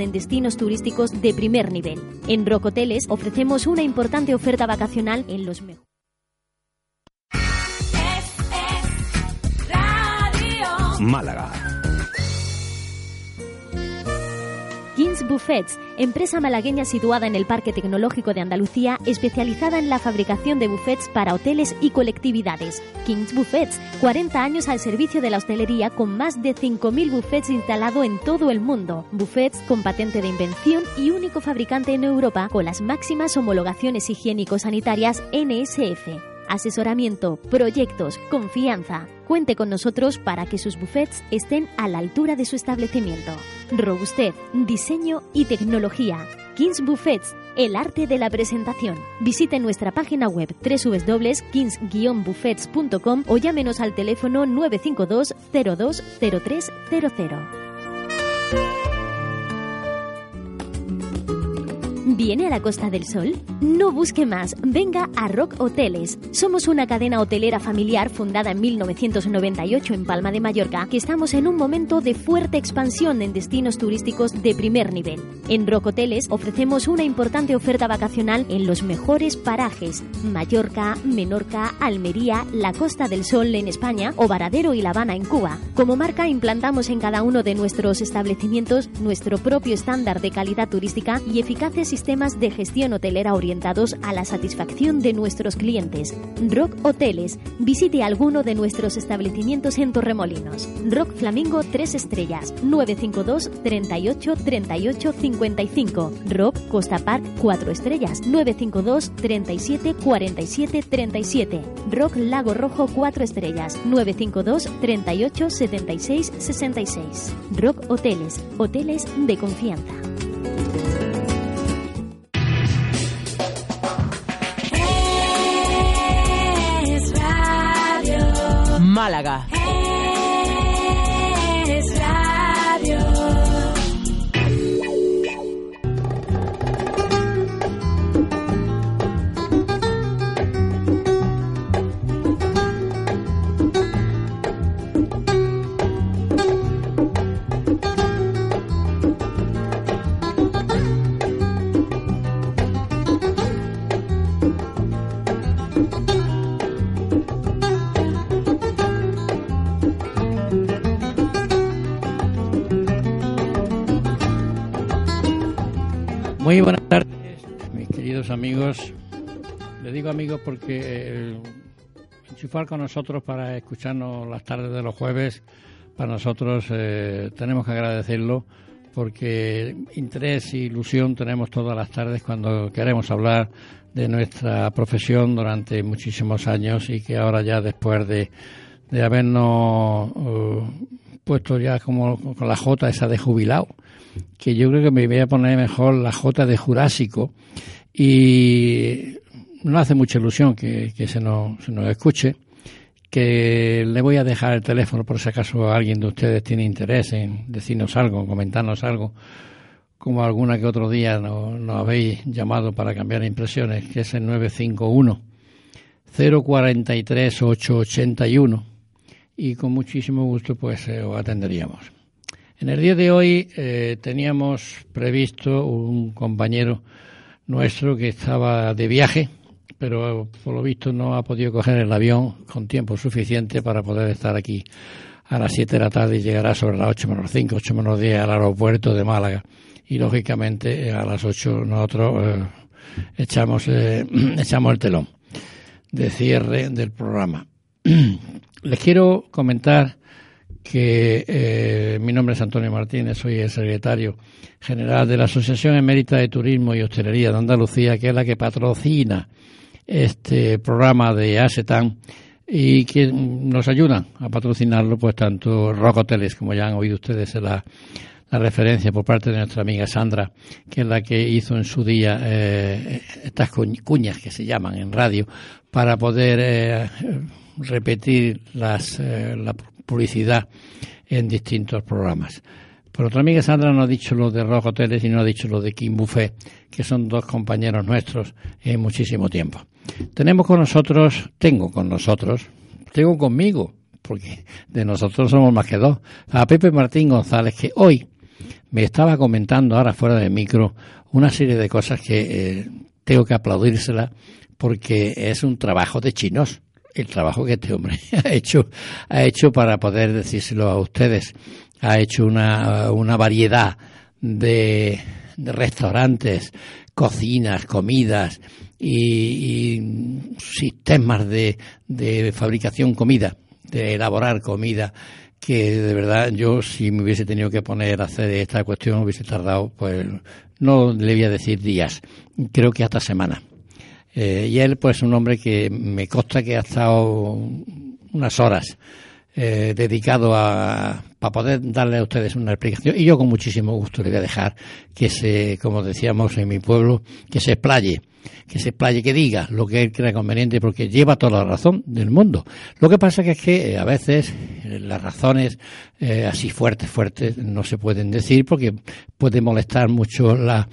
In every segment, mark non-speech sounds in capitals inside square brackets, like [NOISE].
en destinos turísticos de primer nivel. En Rock Hoteles ofrecemos una importante oferta vacacional en los mejores. Málaga. Buffets, empresa malagueña situada en el Parque Tecnológico de Andalucía, especializada en la fabricación de buffets para hoteles y colectividades. Kings Buffets, 40 años al servicio de la hostelería con más de 5.000 buffets instalados en todo el mundo. Buffets con patente de invención y único fabricante en Europa con las máximas homologaciones higiénico-sanitarias NSF asesoramiento, proyectos, confianza. Cuente con nosotros para que sus buffets estén a la altura de su establecimiento. Robustez, diseño y tecnología. Kings Buffets, el arte de la presentación. Visite nuestra página web www.kings-buffets.com o llámenos al teléfono 952 020300. ¿Viene a la Costa del Sol? No busque más, venga a Rock Hoteles. Somos una cadena hotelera familiar fundada en 1998 en Palma de Mallorca, que estamos en un momento de fuerte expansión en destinos turísticos de primer nivel. En Rock Hoteles ofrecemos una importante oferta vacacional en los mejores parajes: Mallorca, Menorca, Almería, la Costa del Sol en España o Varadero y La Habana en Cuba. Como marca implantamos en cada uno de nuestros establecimientos nuestro propio estándar de calidad turística y eficaces sistemas de gestión hotelera orientados a la satisfacción de nuestros clientes. Rock Hoteles. Visite alguno de nuestros establecimientos en Torremolinos. Rock Flamingo 3 estrellas 952 38 38 55. Rock Costa Park 4 estrellas 952 37 47 37. Rock Lago Rojo 4 estrellas 952 38 76 66. Rock Hoteles. Hoteles de confianza. Málaga. Porque eh, enchufar con nosotros para escucharnos las tardes de los jueves, para nosotros eh, tenemos que agradecerlo porque interés e ilusión tenemos todas las tardes cuando queremos hablar de nuestra profesión durante muchísimos años y que ahora ya después de, de habernos uh, puesto ya como con la J esa de jubilado, que yo creo que me voy a poner mejor la J de Jurásico. Y no hace mucha ilusión que, se, nos, se nos escuche, que le voy a dejar el teléfono por si acaso alguien de ustedes tiene interés en decirnos algo, comentarnos algo, como alguna que otro día nos, nos habéis llamado para cambiar impresiones, que es el 951 043 881 y con muchísimo gusto pues eh, os atenderíamos. En el día de hoy eh, teníamos previsto un compañero nuestro que estaba de viaje, pero por lo visto no ha podido coger el avión con tiempo suficiente para poder estar aquí a las 7 de la tarde y llegará sobre las 8 menos 5, 8 menos 10 al aeropuerto de Málaga. Y lógicamente a las 8 nosotros eh, echamos, eh, [CLEARS THROAT] echamos el telón de cierre del programa. [CLEARS THROAT] Les quiero comentar que eh, mi nombre es Antonio Martínez, soy el secretario general de la Asociación Emérita de Turismo y Hostelería de Andalucía, que es la que patrocina este programa de ASETAN y que nos ayudan a patrocinarlo, pues tanto Rock Hoteles, como ya han oído ustedes la, la referencia por parte de nuestra amiga Sandra, que es la que hizo en su día eh, estas cuñas que se llaman en radio, para poder eh, repetir las, eh, la publicidad en distintos programas. Por otra amiga Sandra no ha dicho lo de Rock Hoteles y no ha dicho lo de Kim Buffet, que son dos compañeros nuestros en muchísimo tiempo. Tenemos con nosotros, tengo con nosotros, tengo conmigo, porque de nosotros somos más que dos, a Pepe Martín González, que hoy me estaba comentando ahora fuera de micro una serie de cosas que eh, tengo que aplaudírsela porque es un trabajo de chinos el trabajo que este hombre [LAUGHS] ha hecho ha hecho para poder decírselo a ustedes ha hecho una, una variedad de, restaurantes cocinas comidas y, sistemas de, de fabricación comida de elaborar comida que de verdad yo si me hubiese tenido que poner a hacer esta cuestión hubiese tardado pues no le voy a decir días creo que hasta semana eh, y él pues un hombre que me consta que ha estado unas horas eh, dedicado a para poder darle a ustedes una explicación y yo con muchísimo gusto le voy a dejar que se como decíamos en mi pueblo que se explaye que se explaye, que diga lo que él crea conveniente, porque lleva toda la razón del mundo. Lo que pasa que es que eh, a veces las razones eh, así fuertes, fuertes, no se pueden decir porque puede molestar mucho la,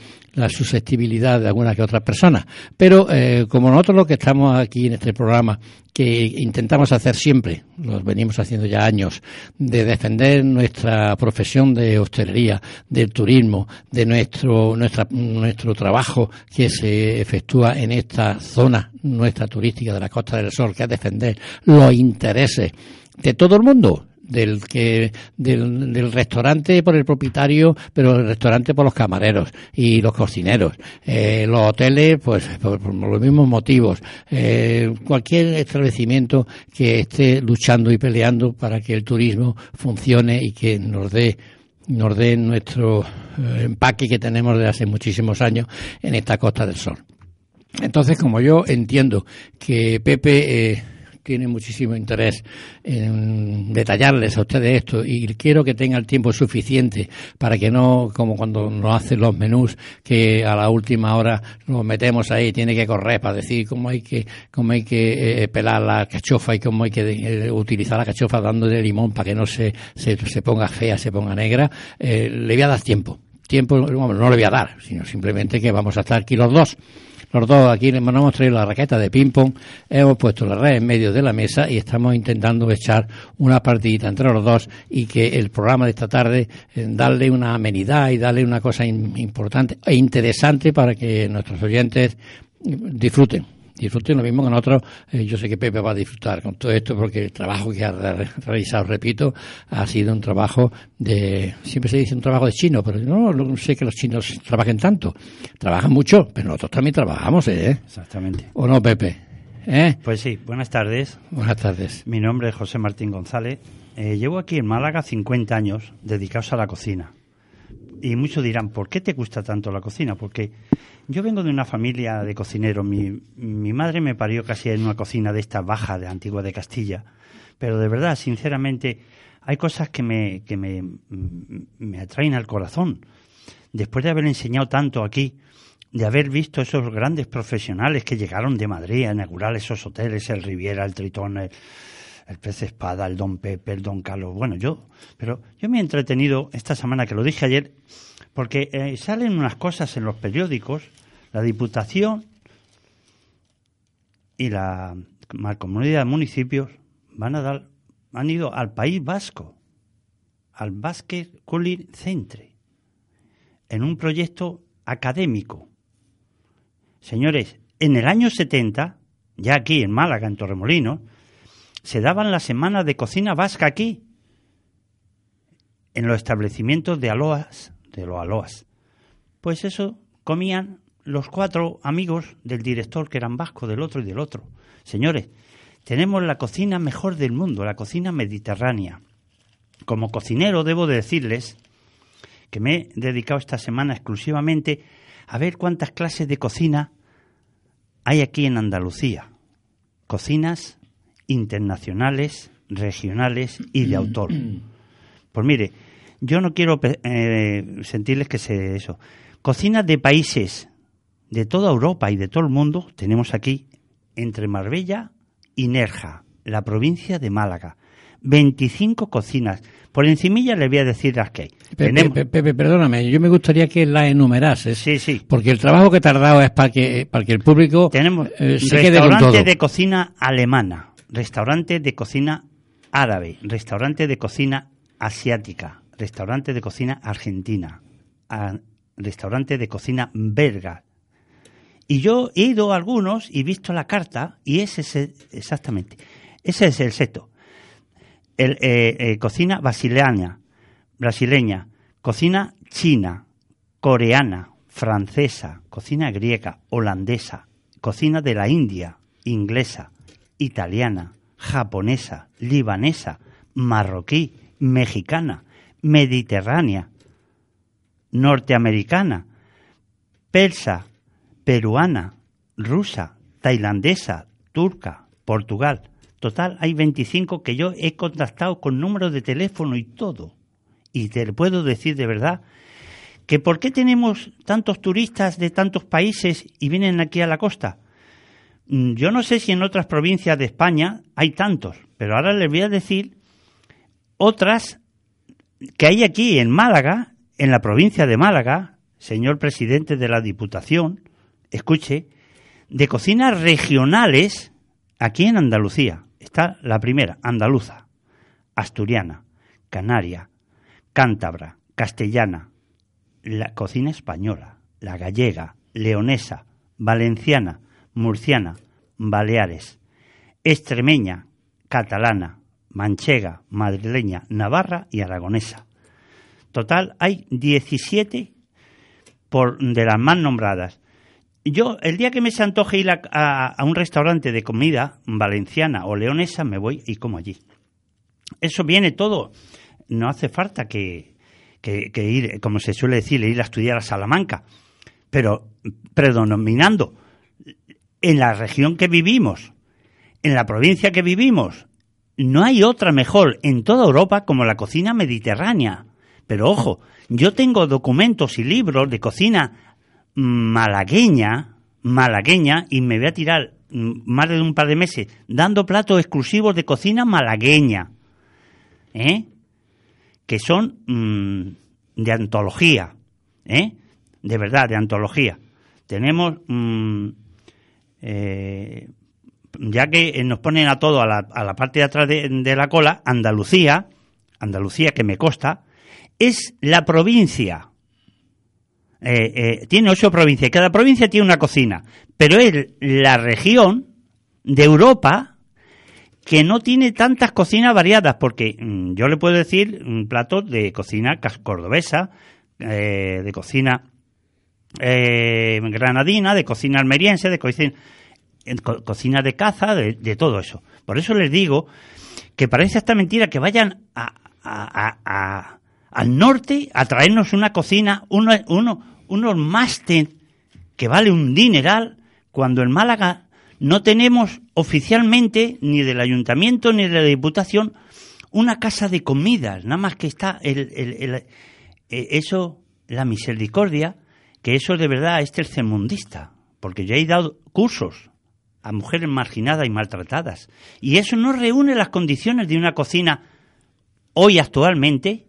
susceptibilidad de alguna que otra persona. Pero como nosotros lo que estamos aquí en este programa, que intentamos hacer siempre, lo venimos haciendo ya años, de defender nuestra profesión de hostelería, del turismo, de nuestro, nuestra, nuestro trabajo que se efectúa en esta zona nuestra turística de la Costa del Sol, que es defender los intereses de todo el mundo, del que del, restaurante por el propietario, pero el restaurante por los camareros y los cocineros, eh, los hoteles pues por, los mismos motivos, eh, cualquier establecimiento que esté luchando y peleando para que el turismo funcione y que nos dé nos dé nuestro eh, empaque que tenemos desde hace muchísimos años en esta Costa del Sol. Entonces, como yo entiendo que Pepe eh, tiene muchísimo interés en detallarles a ustedes esto y quiero que tenga el tiempo suficiente para que no, como cuando nos hacen los menús, que a la última hora nos metemos ahí, tiene que correr para decir cómo hay que, cómo hay que eh, pelar la cachofa y cómo hay que eh, utilizar la cachofa dándole limón para que no se, se, se ponga fea, se ponga negra, eh, le voy a dar tiempo. Tiempo, no le voy a dar, sino simplemente que vamos a estar aquí los dos los dos aquí nos hemos traído la raqueta de ping-pong, hemos puesto la red en medio de la mesa y estamos intentando echar una partidita entre los dos y que el programa de esta tarde eh, darle una amenidad y darle una cosa importante e interesante para que nuestros oyentes disfruten disfruten lo mismo que nosotros. Eh, yo sé que Pepe va a disfrutar con todo esto porque el trabajo que ha realizado, repito, ha sido un trabajo de, siempre se dice un trabajo de chino, pero no, no sé que los chinos trabajen tanto. Trabajan mucho, pero nosotros también trabajamos, ¿eh? Exactamente. ¿O no, Pepe? ¿Eh? Pues sí, buenas tardes. Buenas tardes. Mi nombre es José Martín González. Eh, llevo aquí en Málaga 50 años dedicados a la cocina. Y muchos dirán, ¿por qué te gusta tanto la cocina? Porque yo vengo de una familia de cocineros. Mi, mi madre me parió casi en una cocina de esta baja de Antigua de Castilla. Pero de verdad, sinceramente, hay cosas que me, que me, me atraen al corazón. Después de haber enseñado tanto aquí, de haber visto esos grandes profesionales que llegaron de Madrid a inaugurar esos hoteles, el Riviera, el Tritón, el, Pez Espada, el Don Pepe, el Don Carlos. Bueno, yo, pero yo me he entretenido esta semana, que lo dije ayer, porque eh, salen unas cosas en los periódicos, la Diputación y la Comunidad de Municipios van a dar, han ido al País Vasco, al Basque Culture Centre, en un proyecto académico. Señores, en el año 70, ya aquí en Málaga, en Torremolinos, se daban las semanas de cocina vasca aquí, en los establecimientos de Aloas de los aloas. Pues eso comían los cuatro amigos del director, que eran vascos, del otro y del otro. Señores, tenemos la cocina mejor del mundo, la cocina mediterránea. Como cocinero debo de decirles que me he dedicado esta semana exclusivamente a ver cuántas clases de cocina hay aquí en Andalucía. Cocinas internacionales, regionales y de autor. Pues mire, yo no quiero eh, sentirles que se eso. Cocinas de países de toda Europa y de todo el mundo tenemos aquí entre Marbella y Nerja, la provincia de Málaga. 25 cocinas. Por encimilla le voy a decir las que hay. Pepe, Pepe, perdóname, yo me gustaría que las enumerases. Sí, sí. Porque el trabajo que he tardado es para que, para que el público Tenemos eh, se restaurante de cocina alemana, restaurante de cocina árabe, restaurante de cocina asiática, restaurante de cocina argentina, restaurante de cocina belga. Y yo he ido a algunos y visto la carta y ese es exactamente, ese es el seto. Eh, eh, cocina brasileña, brasileña, cocina china, coreana, francesa, cocina griega, holandesa, cocina de la India, inglesa, italiana, japonesa, libanesa, marroquí, mexicana, mediterránea, norteamericana, persa, peruana, rusa, tailandesa, turca, Portugal. Total, hay 25 que yo he contactado con números de teléfono y todo. Y te puedo decir de verdad que por qué tenemos tantos turistas de tantos países y vienen aquí a la costa. Mm, Yo no sé si en otras provincias de España hay tantos, pero ahora les voy a decir otras que hay aquí en Málaga, en la provincia de Málaga, señor presidente de la Diputación, escuche, de cocinas regionales aquí en Andalucía. Está la primera, andaluza, asturiana, canaria, cántabra, castellana, la cocina española, la gallega, leonesa, valenciana, murciana, baleares, extremeña, catalana, manchega, madrileña, navarra y aragonesa. Total, hay 17 por, de las más nombradas. Yo, el día que me se antoje ir a, a- un restaurante de comida valenciana o leonesa, me voy y como allí. Eso viene todo. No hace falta que, que- que ir, como se suele decir, ir a estudiar a Salamanca. Pero predominando en la región que vivimos, en la provincia que vivimos, no hay otra mejor en toda Europa como la cocina mediterránea. Pero ojo, yo tengo documentos y libros de cocina malagueña, malagueña, y me voy a tirar mm, más de un par de meses dando platos exclusivos de cocina malagueña, ¿eh? que son mm, de antología, ¿eh? de verdad, de antología. Tenemos, mm, eh, ya que eh, nos ponen a todo a la, a la parte de atrás de, la cola, Andalucía, Andalucía que me consta, es la provincia. eh, eh, tiene ocho provincias, cada provincia tiene una cocina, pero es la región de Europa que no tiene tantas cocinas variadas, porque mm, yo le puedo decir un plato de cocina cordobesa, de cocina granadina, de cocina almeriense, de cocina, en co- cocina de caza, de, de todo eso. Por eso les digo que parece esta mentira que vayan a, al norte a traernos una cocina, uno, uno, unos máster que vale un dineral, cuando en Málaga no tenemos oficialmente, ni del ayuntamiento ni de la diputación, una casa de comidas, nada más que está el, el- el- eh, eso, la misericordia, que eso de verdad es tercermundista, porque yo he dado cursos a mujeres marginadas y maltratadas, y eso no reúne las condiciones de una cocina hoy actualmente,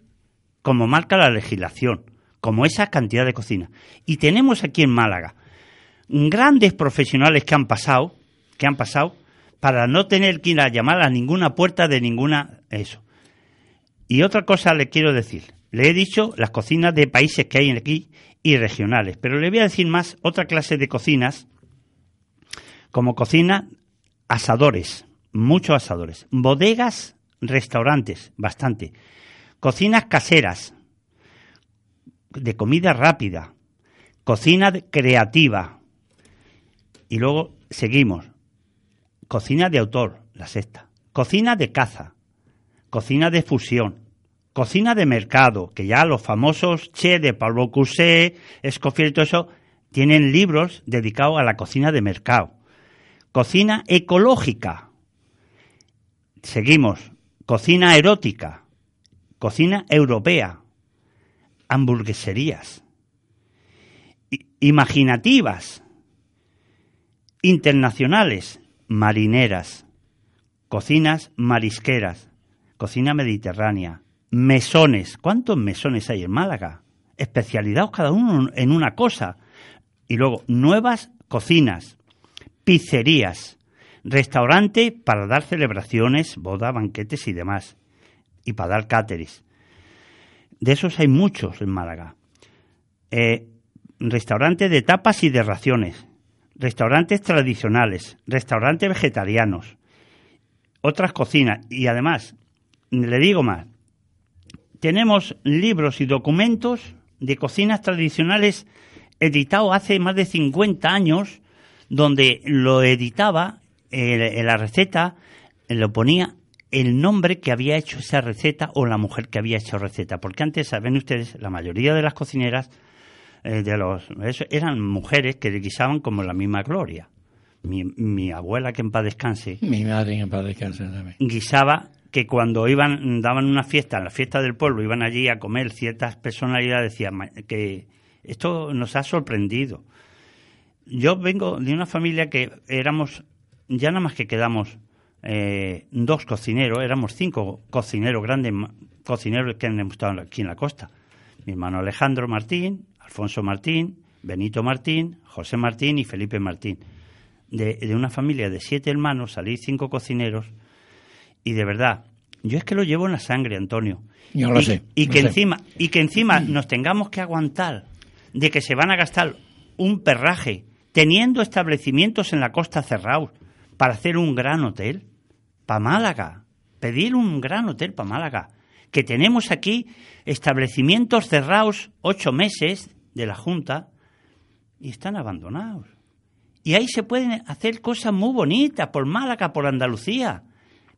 como marca la legislación, como esa cantidad de cocina. Y tenemos aquí en Málaga grandes profesionales que han pasado, que han pasado, para no tener que ir a llamar a ninguna puerta de ninguna eso. Y otra cosa le quiero decir. Le he dicho las cocinas de países que hay aquí y regionales, pero le voy a decir más otra clase de cocinas, como cocina, asadores, muchos asadores, bodegas, restaurantes, bastante, cocinas caseras, de comida rápida, cocina creativa, y luego seguimos, cocina de autor, la sexta, cocina de caza, cocina de fusión, cocina de mercado, que ya los famosos Che de Pablo Cousset, Escoffier y todo eso, tienen libros dedicados a la cocina de mercado. Cocina ecológica. Seguimos. Cocina erótica. Cocina europea. Hamburgueserías. Imaginativas. Internacionales. Marineras. Cocinas marisqueras. Cocina mediterránea. Mesones. ¿Cuántos mesones hay en Málaga? Especializados cada uno en una cosa. Y luego, nuevas cocinas, pizzerías, restaurante para dar celebraciones, bodas, banquetes y demás. Y para dar cáteris. De esos hay muchos en Málaga. eh, restaurantes de tapas y de raciones, restaurantes tradicionales, restaurantes vegetarianos, otras cocinas y además, le digo más, tenemos libros y documentos de cocinas tradicionales editados hace más de 50 años, donde lo editaba eh, la receta, lo ponía el nombre que había hecho esa receta o la mujer que había hecho receta. Porque antes, saben ustedes, la mayoría de las cocineras eh, de los eran mujeres que guisaban como la misma gloria. Mi, mi, abuela, que en paz descanse. Mi madre, que en paz descanse también. Guisaba que cuando iban, daban una fiesta, en la fiesta del pueblo, iban allí a comer ciertas personalidades, decían que esto nos ha sorprendido. Yo vengo de una familia que éramos, ya nada más que quedamos eh, dos cocineros, éramos cinco cocineros, grandes cocineros que han estado aquí en la costa. Mi hermano Alejandro Martín, Alfonso Martín, Benito Martín, José Martín y Felipe Martín. De, una familia de siete hermanos salí cinco cocineros y de verdad, yo es que lo llevo en la sangre, Antonio. Yo lo y, sé. Y que sé. encima, y que encima nos tengamos que aguantar de que se van a gastar un perraje teniendo establecimientos en la costa cerrados para hacer un gran hotel para Málaga, pedir un gran hotel para Málaga, que tenemos aquí establecimientos cerrados ocho meses de la Junta y están abandonados. Y ahí se pueden hacer cosas muy bonitas por Málaga, por Andalucía.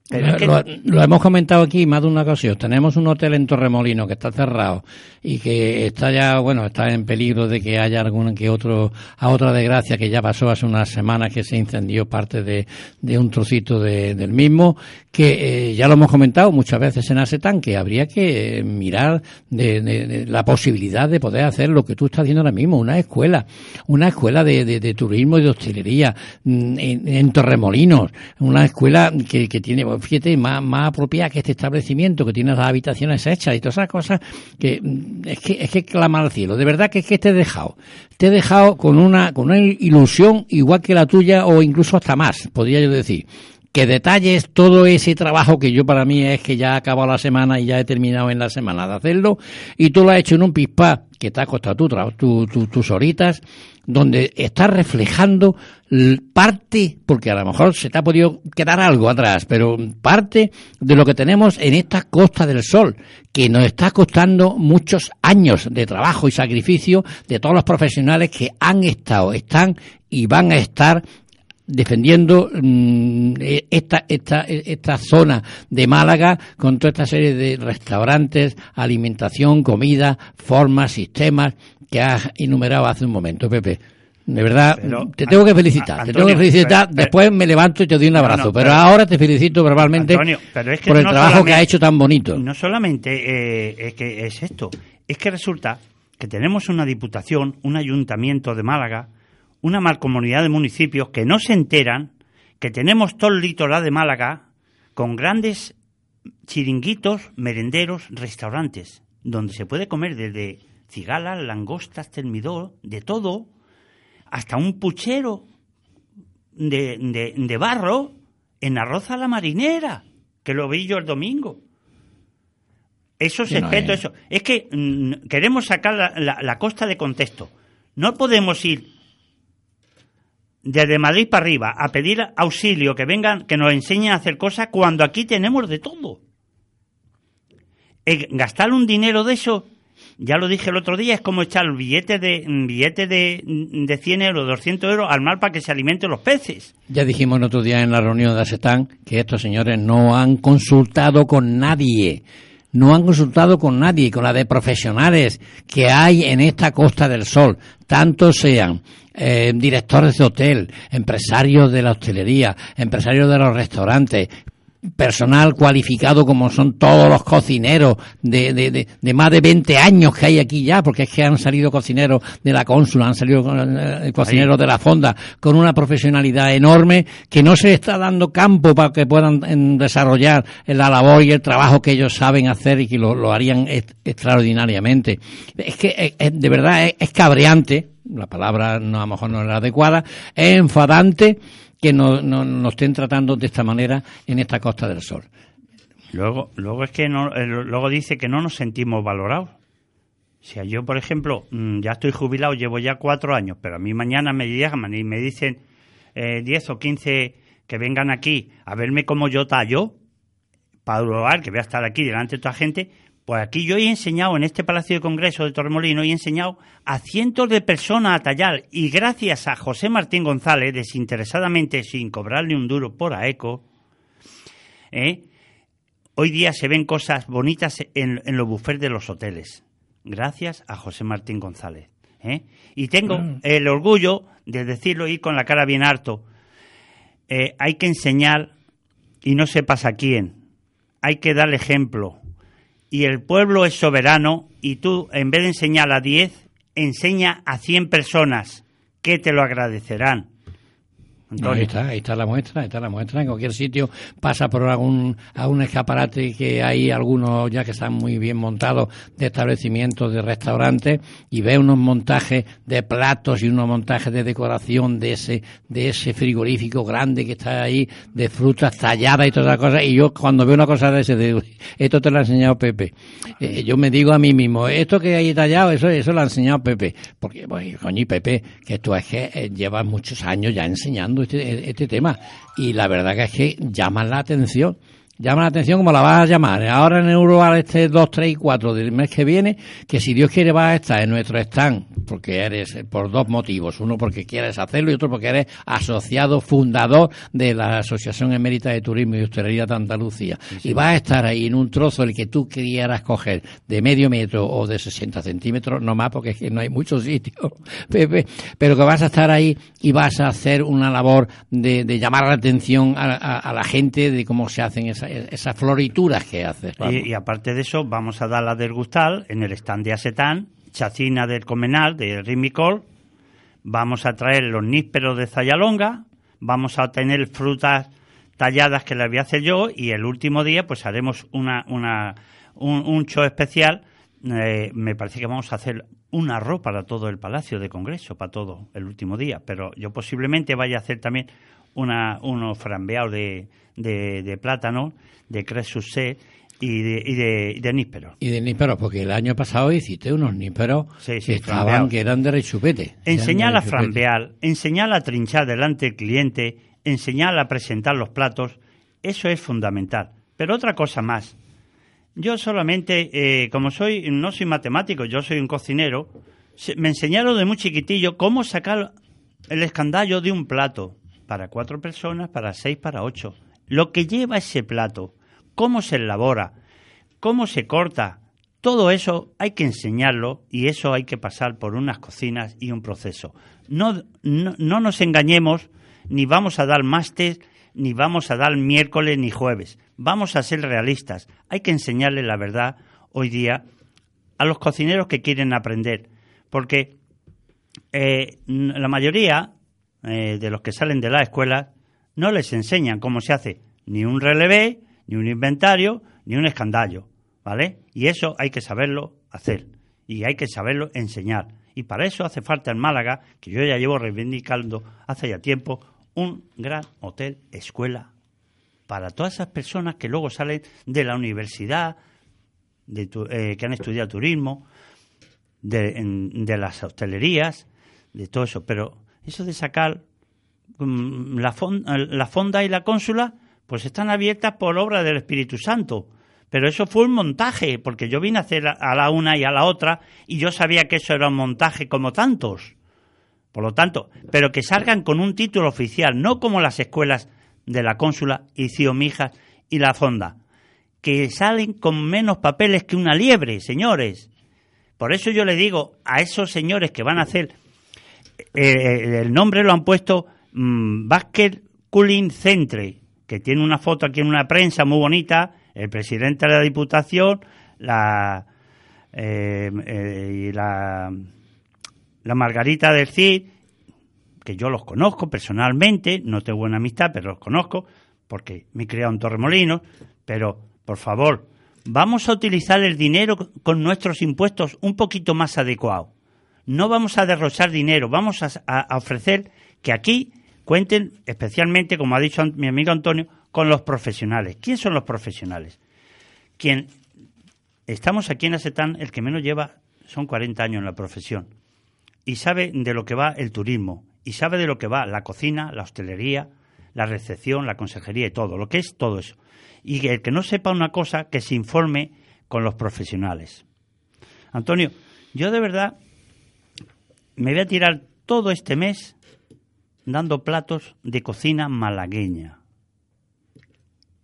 Pero lo, que lo- hemos comentado aquí más de una ocasión. Tenemos un hotel en Torremolino que está cerrado y que está ya, bueno, está en peligro de que haya algún que otro, a otra desgracia que ya pasó hace unas semanas que se incendió parte de, de un trocito de- del mismo, que eh, ya lo hemos comentado muchas veces en Asetán, que habría que eh, mirar de, de- la posibilidad de poder hacer lo que tú estás haciendo ahora mismo, una escuela, una escuela de, turismo y de hostelería mm, en, en Torremolinos, una escuela que, que tiene, fíjate, más, más apropiada que este establecimiento, que tiene las habitaciones hechas y todas esas cosas, que mm, es que, es que clama al cielo. De verdad que es que te he dejado, te he dejado con una, con una ilusión igual que la tuya o incluso hasta más, podría yo decir que detalles todo ese trabajo que yo para mí es que ya ha acabado la semana y ya he terminado en la semana de hacerlo. Y tú lo has hecho en un pispá que te ha costado tu, tu- tu- tus horitas donde estás reflejando parte, porque a lo mejor se te ha podido quedar algo atrás, pero parte de lo que tenemos en esta Costa del Sol, que nos está costando muchos años de trabajo y sacrificio de todos los profesionales que han estado, están y van a estar defendiendo mm, eh, esta, esta, eh, esta zona de Málaga con toda esta serie de restaurantes, alimentación, comida, formas, sistemas que has enumerado hace un momento, Pepe. De verdad, Pero, te tengo que felicitar, te tengo que felicitar. pero- Después me levanto y te doy un abrazo. no, pero, pero- ahora te felicito verbalmente Antonio, pero es que por el no trabajo que ha hecho tan bonito. No solamente eh, es que es esto, es que resulta que tenemos una diputación, un ayuntamiento de Málaga, una malcomunidad de municipios que no se enteran que tenemos todo el litoral de Málaga con grandes chiringuitos, merenderos, restaurantes, donde se puede comer desde cigalas, langostas, termidor, de todo, hasta un puchero de, de- de barro en arroz a la marinera, que lo vi yo el domingo. Esos Que no es. eso. Es que mm, queremos sacar la, la- la costa de contexto. No podemos ir desde Madrid para arriba a pedir auxilio, que vengan, que nos enseñen a hacer cosas, cuando aquí tenemos de todo. Eh, gastar un dinero de eso, ya lo dije el otro día, es como echar billetes de, billete de, de 100 euros, 200 euros al mar para que se alimenten los peces. Ya dijimos el otro día en la reunión de Asetán que estos señores no han consultado con nadie. No han consultado con nadie, con la de profesionales que hay en esta Costa del Sol, tantos sean eh, directores de hotel, empresarios de la hostelería, empresarios de los restaurantes, personal cualificado como son todos los cocineros de, de, de, de más de 20 años que hay aquí ya, porque es que han salido cocineros de la cónsula, han salido eh, cocineros de la fonda, con una profesionalidad enorme que no se está dando campo para que puedan em, desarrollar la labor y el trabajo que ellos saben hacer y que lo, lo harían est- extraordinariamente. Es que eh, eh, de verdad es, es cabreante, la palabra no, a lo mejor no es la adecuada, es enfadante que no, no- nos estén tratando de esta manera en esta Costa del Sol. Luego, luego es que no, eh, luego dice que no nos sentimos valorados. Si yo, por ejemplo, mm, ya estoy jubilado, llevo ya cuatro años, pero a mí mañana me llaman y me dicen eh, 10 o 15 que vengan aquí a verme como yo tallo, para que voy a estar aquí delante de toda gente, pues aquí yo he enseñado en este Palacio de Congreso de Torremolino, he enseñado a cientos de personas a tallar y gracias a José Martín González, desinteresadamente, sin cobrarle un duro por AECO, ¿eh? hoy día se ven cosas bonitas en, en los bufés de los hoteles gracias a José Martín González. ¿eh? Y tengo el orgullo de decirlo y con la cara bien harto. Eh, hay que enseñar, y no sepas a quién, hay que dar ejemplo. Y el pueblo es soberano y tú, en vez de enseñar a 10, enseña a 100 personas que te lo agradecerán ahí está, ahí está la muestra, ahí está la muestra. En cualquier sitio pasa por algún, a un escaparate que hay algunos ya que están muy bien montados de establecimientos, de restaurantes, y ve unos montajes de platos y unos montajes de decoración de ese, de ese frigorífico grande que está ahí, de frutas talladas y todas las cosas. Y yo cuando veo una cosa de ese, de, esto te lo ha enseñado Pepe. Eh, yo me digo a mí mismo, esto que hay tallado, eso, eso lo ha enseñado Pepe. Porque, pues, coño, Pepe, que tú es que eh, llevas muchos años ya enseñando este, este tema. Y la verdad que es que llaman la atención llama la atención como la vas a llamar. Ahora en Euroval este 2, 3 y 4 del mes que viene, que si Dios quiere vas a estar en nuestro stand, porque eres por dos motivos. Uno porque quieres hacerlo y otro porque eres asociado, fundador de la Asociación Emérita de Turismo y Hostelería de Andalucía. Y vas a estar ahí en un trozo el que tú quieras coger de medio metro o de 60 centímetros, no más porque es que no hay muchos sitios, [LAUGHS] Pepe, pero que vas a estar ahí y vas a hacer una labor de, llamar la atención a la gente de cómo se hacen esas esas florituras que hace. Y, aparte de eso, vamos a dar la del Gustal en el stand de Asetán, chacina del Comenal, de Rimicol, vamos a traer los nísperos de Zayalonga, vamos a tener frutas talladas que las voy a hacer yo y el último día pues haremos una, una, un, show especial. Eh, me parece que vamos a hacer un arroz para todo el Palacio de Congreso, para todo el último día, pero yo posiblemente vaya a hacer también una, unos frambeados de, de, plátano, de cresusé y de, y de, y de nísperos. Y de nísperos, porque el año pasado hiciste unos nísperos que estaban, que eran de rechupete. Enseñar a frambear, enseñar a trinchar delante del cliente, enseñar a presentar los platos, eso es fundamental. Pero otra cosa más. Yo solamente, eh, como soy, no soy matemático, yo soy un cocinero, me enseñaron de muy chiquitillo cómo sacar el escandallo de un plato para cuatro personas, para seis, para ocho. Lo que lleva ese plato, cómo se elabora, cómo se corta, todo eso hay que enseñarlo y eso hay que pasar por unas cocinas y un proceso. No, no, nos engañemos, ni vamos a dar máster, ni vamos a dar miércoles ni jueves. Vamos a ser realistas. Hay que enseñarle la verdad hoy día a los cocineros que quieren aprender. Porque eh, la mayoría eh, de los que salen de la escuela no les enseñan cómo se hace ni un relevé, ni un inventario, ni un escandallo, ¿vale? Y eso hay que saberlo hacer y hay que saberlo enseñar. Y para eso hace falta en Málaga, que yo ya llevo reivindicando hace ya tiempo, un gran hotel escuela para todas esas personas que luego salen de la universidad, de eh, que han estudiado turismo, de, las hostelerías, de todo eso. Pero eso de sacar mm, la, la fonda y la cónsula, pues están abiertas por obra del Espíritu Santo. Pero eso fue un montaje, porque yo vine a hacer a la una y a la otra y yo sabía que eso era un montaje como tantos. Por lo tanto, pero que salgan con un título oficial, no como las escuelas de la cónsula y Mijas y la fonda, que salen con menos papeles que una liebre, señores. Por eso yo le digo a esos señores que van a hacer eh, el nombre lo han puesto mm, Basket Cooling Centre, que tiene una foto aquí en una prensa muy bonita, el presidente de la Diputación, la, eh, eh, y la, Margarita del Cid, que yo los conozco personalmente, no tengo buena amistad, pero los conozco, porque me he criado en Torremolinos, pero por favor, vamos a utilizar el dinero con nuestros impuestos un poquito más adecuado. No vamos a derrochar dinero, vamos a, ofrecer que aquí cuenten especialmente, como ha dicho mi amigo Antonio, con los profesionales. ¿Quién son los profesionales? Quien estamos aquí en Asetán, el que menos lleva son 40 años en la profesión y sabe de lo que va el turismo y sabe de lo que va la cocina, la hostelería, la recepción, la consejería y todo, lo que es todo eso. Y el que no sepa una cosa, que se informe con los profesionales. Antonio, yo de verdad me voy a tirar todo este mes dando platos de cocina malagueña.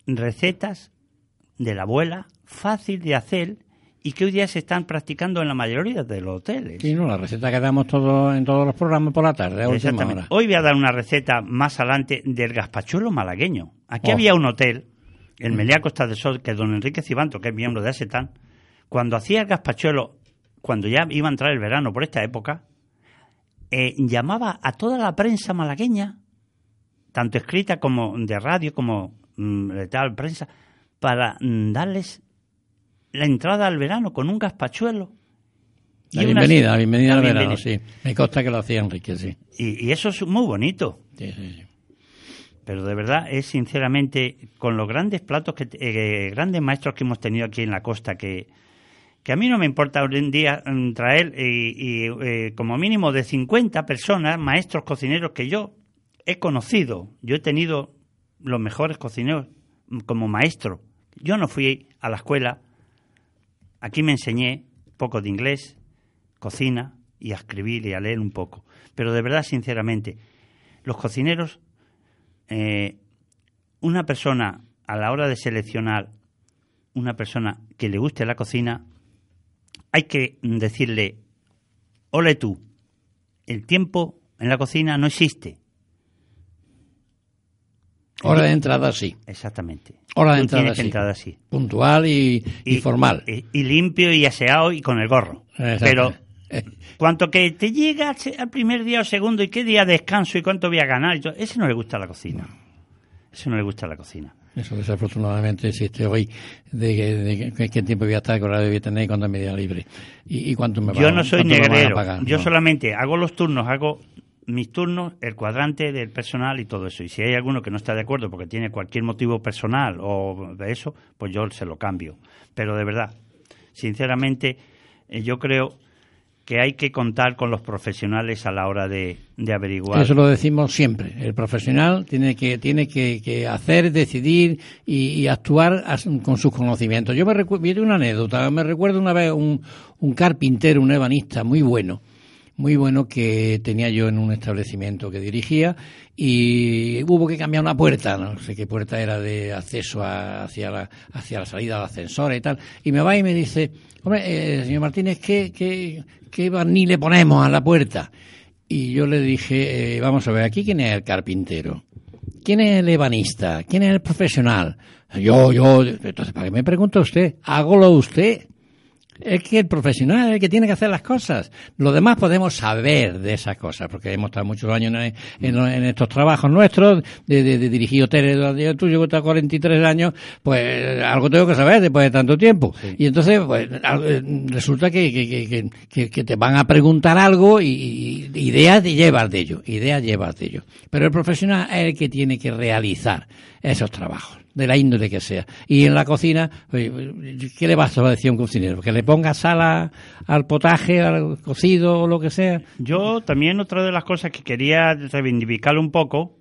Recetas de la abuela, fácil de hacer y que hoy día se están practicando en la mayoría de los hoteles. Sí, no, la receta que damos todo, en todos los programas por la tarde, a última Exactamente. hora. Hoy voy a dar una receta más adelante del gazpachuelo malagueño. Aquí Oh. había un hotel, el Meliá Costa del Sol, que don Enrique Cibanto, que es miembro de ASETAN, cuando hacía el gazpachuelo, cuando ya iba a entrar el verano por esta época, eh, llamaba a toda la prensa malagueña, tanto escrita como de radio, como mm, de tal prensa, para mm, darles la entrada al verano con un gazpachuelo. La bienvenida, la bienvenida la al verano, sí. Me consta que lo hacía Enrique, sí. Y, y eso es muy bonito. Sí, sí, sí. Pero de verdad es sinceramente con los grandes platos que eh, grandes maestros que hemos tenido aquí en la costa que que a mí no me importa hoy en día mm, traer y, y, eh, como mínimo de 50 personas, maestros cocineros que yo he conocido. Yo he tenido los mejores cocineros mm, como maestro. Yo no fui a la escuela. Aquí me enseñé poco de inglés, cocina y a escribir y a leer un poco. Pero de verdad, sinceramente, los cocineros eh, una persona a la hora de seleccionar una persona que le guste la cocina, hay que decirle, ole tú, el tiempo en la cocina no existe. Hora de entrada, sí. Exactamente. Hora de Tú entrada, sí. Puntual y, y formal. Y, y limpio y aseado y con el gorro. Pero [LAUGHS] cuanto que te llega al primer día o segundo y qué día descanso y cuánto voy a ganar, y todo, ese no le gusta la cocina. Ese no le gusta la cocina. Eso desafortunadamente existe hoy, de, de que- qué tiempo voy a estar, qué horario voy a tener y cuándo me día libre. Y, y cuánto me Yo no soy negrero. pagar, Yo no. solamente hago los turnos, hago mis turnos, el cuadrante del personal y todo eso. Y si hay alguno que no está de acuerdo porque tiene cualquier motivo personal o de eso, pues yo se lo cambio. Pero de verdad, sinceramente, eh, yo creo que hay que contar con los profesionales a la hora de, de averiguar. Eso lo decimos siempre. El profesional tiene que tiene que, que hacer, decidir y, y actuar con sus conocimientos. Yo me recuerdo una anécdota. Me recuerdo una vez un, un carpintero, un ebanista muy bueno, muy bueno que tenía yo en un establecimiento que dirigía y hubo que cambiar una puerta, no sé qué puerta era de acceso a- hacia, la, hacia la salida del ascensor y tal. Y me va y me dice, hombre, eh, señor Martínez, ¿qué, qué, qué barniz le ponemos a la puerta? Y yo le dije, eh, vamos a ver, aquí quién es el carpintero, quién es el ebanista, quién es el profesional. Yo, yo, entonces, ¿para qué me pregunta usted? Hágalo usted. Es que el profesional es el que tiene que hacer las cosas. Lo demás podemos saber de esas cosas, porque hemos estado muchos años en, en- en estos trabajos nuestros, de, de- de dirigir hoteles, yo tú llevo hasta 43 años, pues algo tengo que saber después de tanto tiempo. Y entonces, pues eh, resulta que, que, que- que- que- que te van a preguntar algo y, y ideas llevas de ello, ideas llevas de ello. Pero el profesional es el que tiene que realizar esos trabajos de la índole que sea. Y en la cocina, ¿qué le vas a decir un cocinero? ¿Que le ponga sal a- al potaje, al cocido o lo que sea? Yo también otra de las cosas que quería reivindicar un poco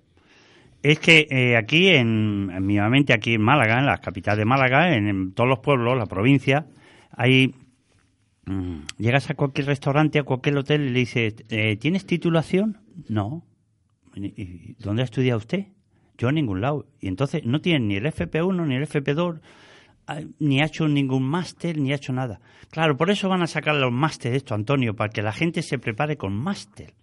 es que eh, aquí, en, aquí en Málaga, en la capital de Málaga, en, todos los pueblos, la provincia, hay mm, llegas a cualquier restaurante, a cualquier hotel y le dices, eh, ¿tienes titulación? No. ¿Y- y ¿Dónde ha estudiado usted? Yo en ningún lado. Y entonces no tienen ni el FP1 ni el FP2, ah, ni ha hecho ningún máster, ni ha hecho nada. Claro, por eso van a sacar los másteres esto, Antonio, para que la gente se prepare con máster.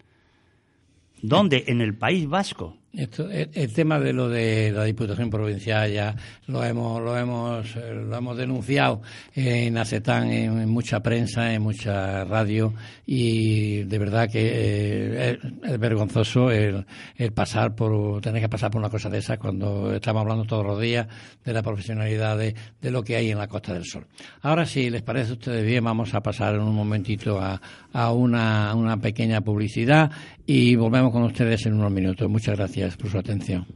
¿Dónde? En el País Vasco. Esto, el, el tema de lo de la Diputación Provincial ya lo hemos lo hemos eh, lo hemos denunciado en Acetán, en, en mucha prensa, en mucha radio y de verdad que eh, es, vergonzoso el, el pasar por tener que pasar por una cosa de esas cuando estamos hablando todos los días de la profesionalidad de, de lo que hay en la Costa del Sol. Ahora si les parece a ustedes bien vamos a pasar en un momentito a, a una, una pequeña publicidad y volvemos con ustedes en unos minutos. Muchas gracias por su atención.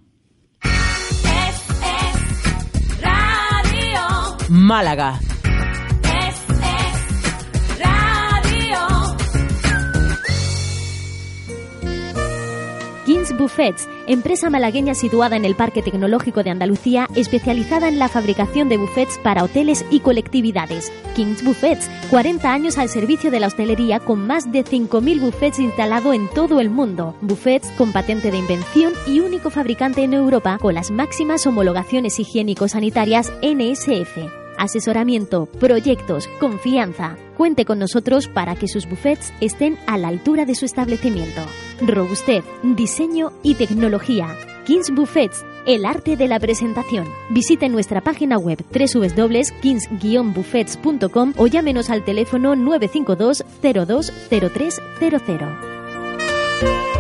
Es, es radio. Málaga. Buffets, empresa malagueña situada en el Parque Tecnológico de Andalucía, especializada en la fabricación de buffets para hoteles y colectividades. Kings Buffets, 40 años al servicio de la hostelería con más de 5.000 buffets instalados en todo el mundo. Buffets con patente de invención y único fabricante en Europa con las máximas homologaciones higiénico-sanitarias NSF. Asesoramiento, proyectos, confianza. Cuente con nosotros para que sus buffets estén a la altura de su establecimiento. Robustez, diseño y tecnología. Kings Buffets, el arte de la presentación. Visite nuestra página web www.kings-buffets.com o llámenos al teléfono 952 020300.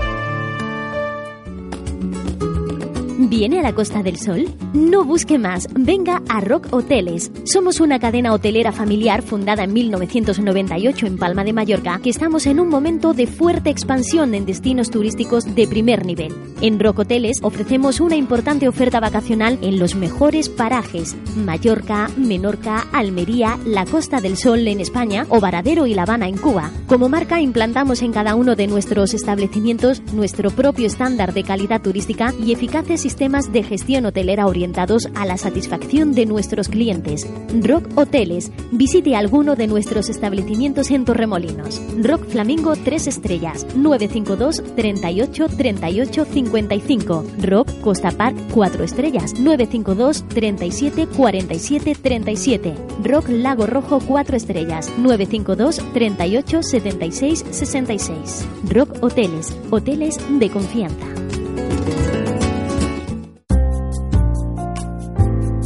¿Viene a la Costa del Sol? No busque más, venga a Rock Hoteles. Somos una cadena hotelera familiar fundada en 1998 en Palma de Mallorca, que estamos en un momento de fuerte expansión en destinos turísticos de primer nivel. En Rock Hoteles ofrecemos una importante oferta vacacional en los mejores parajes: Mallorca, Menorca, Almería, la Costa del Sol en España o Varadero y La Habana en Cuba. Como marca implantamos en cada uno de nuestros establecimientos nuestro propio estándar de calidad turística y eficaces sistemas de gestión hotelera orientados a la satisfacción de nuestros clientes. Rock Hoteles. Visite alguno de nuestros establecimientos en Torremolinos. Rock Flamingo 3 estrellas 952 38 38 55. Rock Costa Park 4 estrellas 952 37 47 37. Rock Lago Rojo 4 estrellas 952 38 76 66. Rock Hoteles. Hoteles de confianza.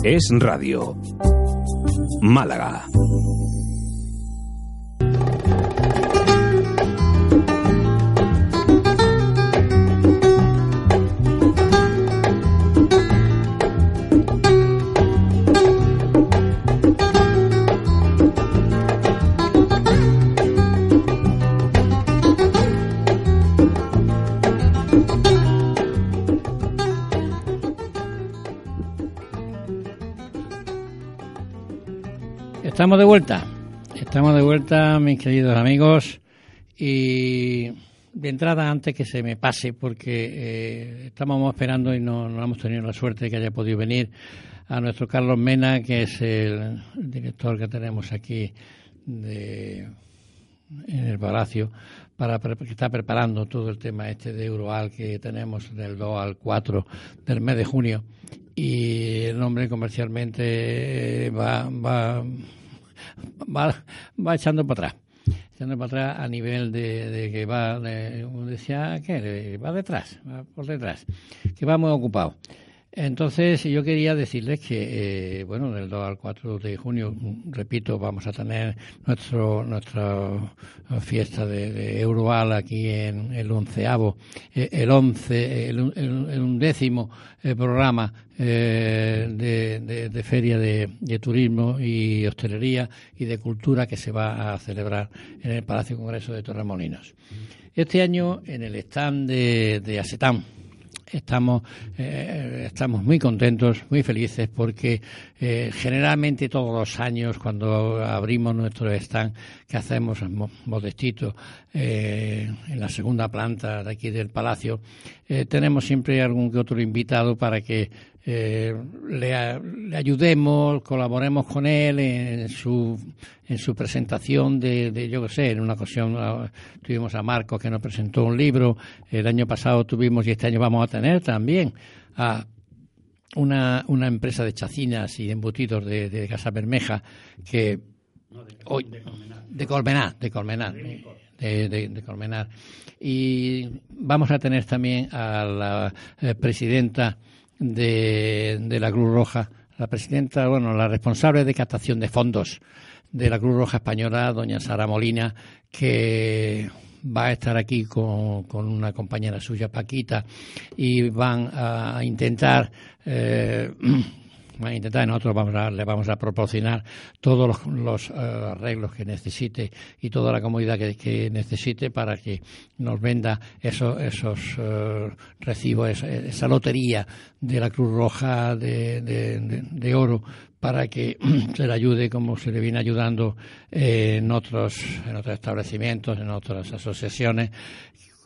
Es Radio. Málaga. Estamos de vuelta. Estamos de vuelta, mis queridos amigos. Y de entrada, antes que se me pase, porque eh, estábamos esperando y no, no hemos tenido la suerte de que haya podido venir a nuestro Carlos Mena, que es el director que tenemos aquí de, en el Palacio, para, que está preparando todo el tema este de Euroal que tenemos del 2 al 4 del mes de junio. Y el nombre comercialmente eh, va, va, va, va echando para atrás. Echando para atrás a nivel de, de que va, de- como decía, ¿qué? Va detrás, va por detrás, que va muy ocupado. Entonces, yo quería decirles que, eh, bueno, del 2 al 4 de junio, repito, vamos a tener nuestro, nuestra fiesta de, de Euroal aquí en el onceavo, eh, el once, el, el- el undécimo eh, programa eh, de, de- feria de, de turismo y hostelería y de cultura que se va a celebrar en el Palacio Congreso de Torremolinos. Este año en el stand de, de Estamos, eh, estamos muy contentos, muy felices, porque eh, generalmente todos los años, cuando abrimos nuestro stand, que hacemos mo- modestito eh, en la segunda planta de aquí del Palacio, eh, tenemos siempre algún que otro invitado para que eh, le, le ayudemos, colaboremos con él en su, en su presentación de, de yo qué sé, en una ocasión ah, tuvimos a Marcos que nos presentó un libro, el año pasado tuvimos y este año vamos a tener también a una, una empresa de chacinas y embutidos de, de Casa Bermeja que hoy de Colmenar, de Colmenar, de, de- de Colmenar. Y vamos a tener también a la eh, presidenta de, de la Cruz Roja, la presidenta, bueno, la responsable de captación de fondos de la Cruz Roja Española, doña Sara Molina, que va a estar aquí con, con una compañera suya, Paquita, y van a intentar eh, [CLEARS THROAT] a intentar nosotros vamos a, le vamos a proporcionar todos los, los, eh, arreglos que necesite y toda la comodidad que, necesite para que nos venda esos, esos eh, recibos, esa, esa lotería de la Cruz Roja de, de- oro para que [CLEARS THROAT] se le ayude como se le viene ayudando en otros en otros establecimientos, en otras asociaciones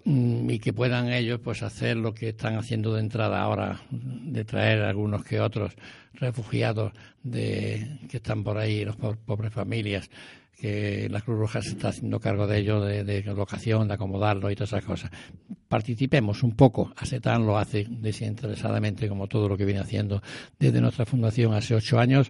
y que puedan ellos pues hacer lo que están haciendo de entrada ahora de traer algunos que otros refugiados de que están por ahí las po- pobres familias que la Cruz Roja se está haciendo cargo de ellos de, de locación de acomodarlos y todas esas cosas. Participemos un poco. ASETAN lo hace desinteresadamente como todo lo que viene haciendo desde nuestra fundación hace ocho años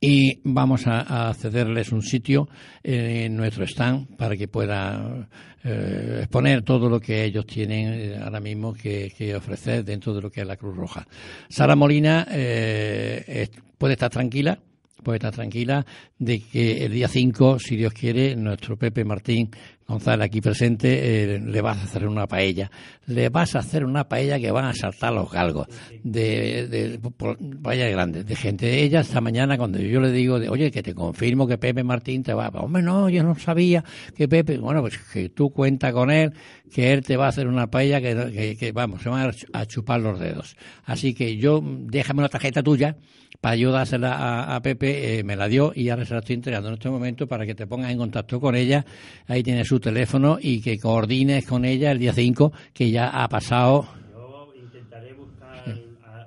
y vamos a, a cederles un sitio en nuestro stand para que puedan eh, exponer todo lo que ellos tienen eh, ahora mismo que, que ofrecer dentro de lo que es la Cruz Roja. Sara Molina eh, puede estar tranquila, puede estar tranquila de que el día 5, si Dios quiere, nuestro Pepe Martín González aquí presente eh, le vas a hacer una paella. Le vas a hacer una paella que van a saltar los galgos de, de, por- grande, de gente. Ella esta mañana cuando yo le digo, de, oye, que te confirmo que Pepe Martín te va, hombre, no, yo no sabía que Pepe, bueno, pues que tú cuenta con él, que él te va a hacer una paella que, que- que, vamos, se van a chupar los dedos. Así que yo, déjame una tarjeta tuya para yo dársela a, a Pepe, eh, me la dio y ahora se la estoy entregando en este momento para que te pongas en contacto con ella. Ahí tienes su teléfono y que coordines con ella el día 5, que ya ha pasado. Yo intentaré buscar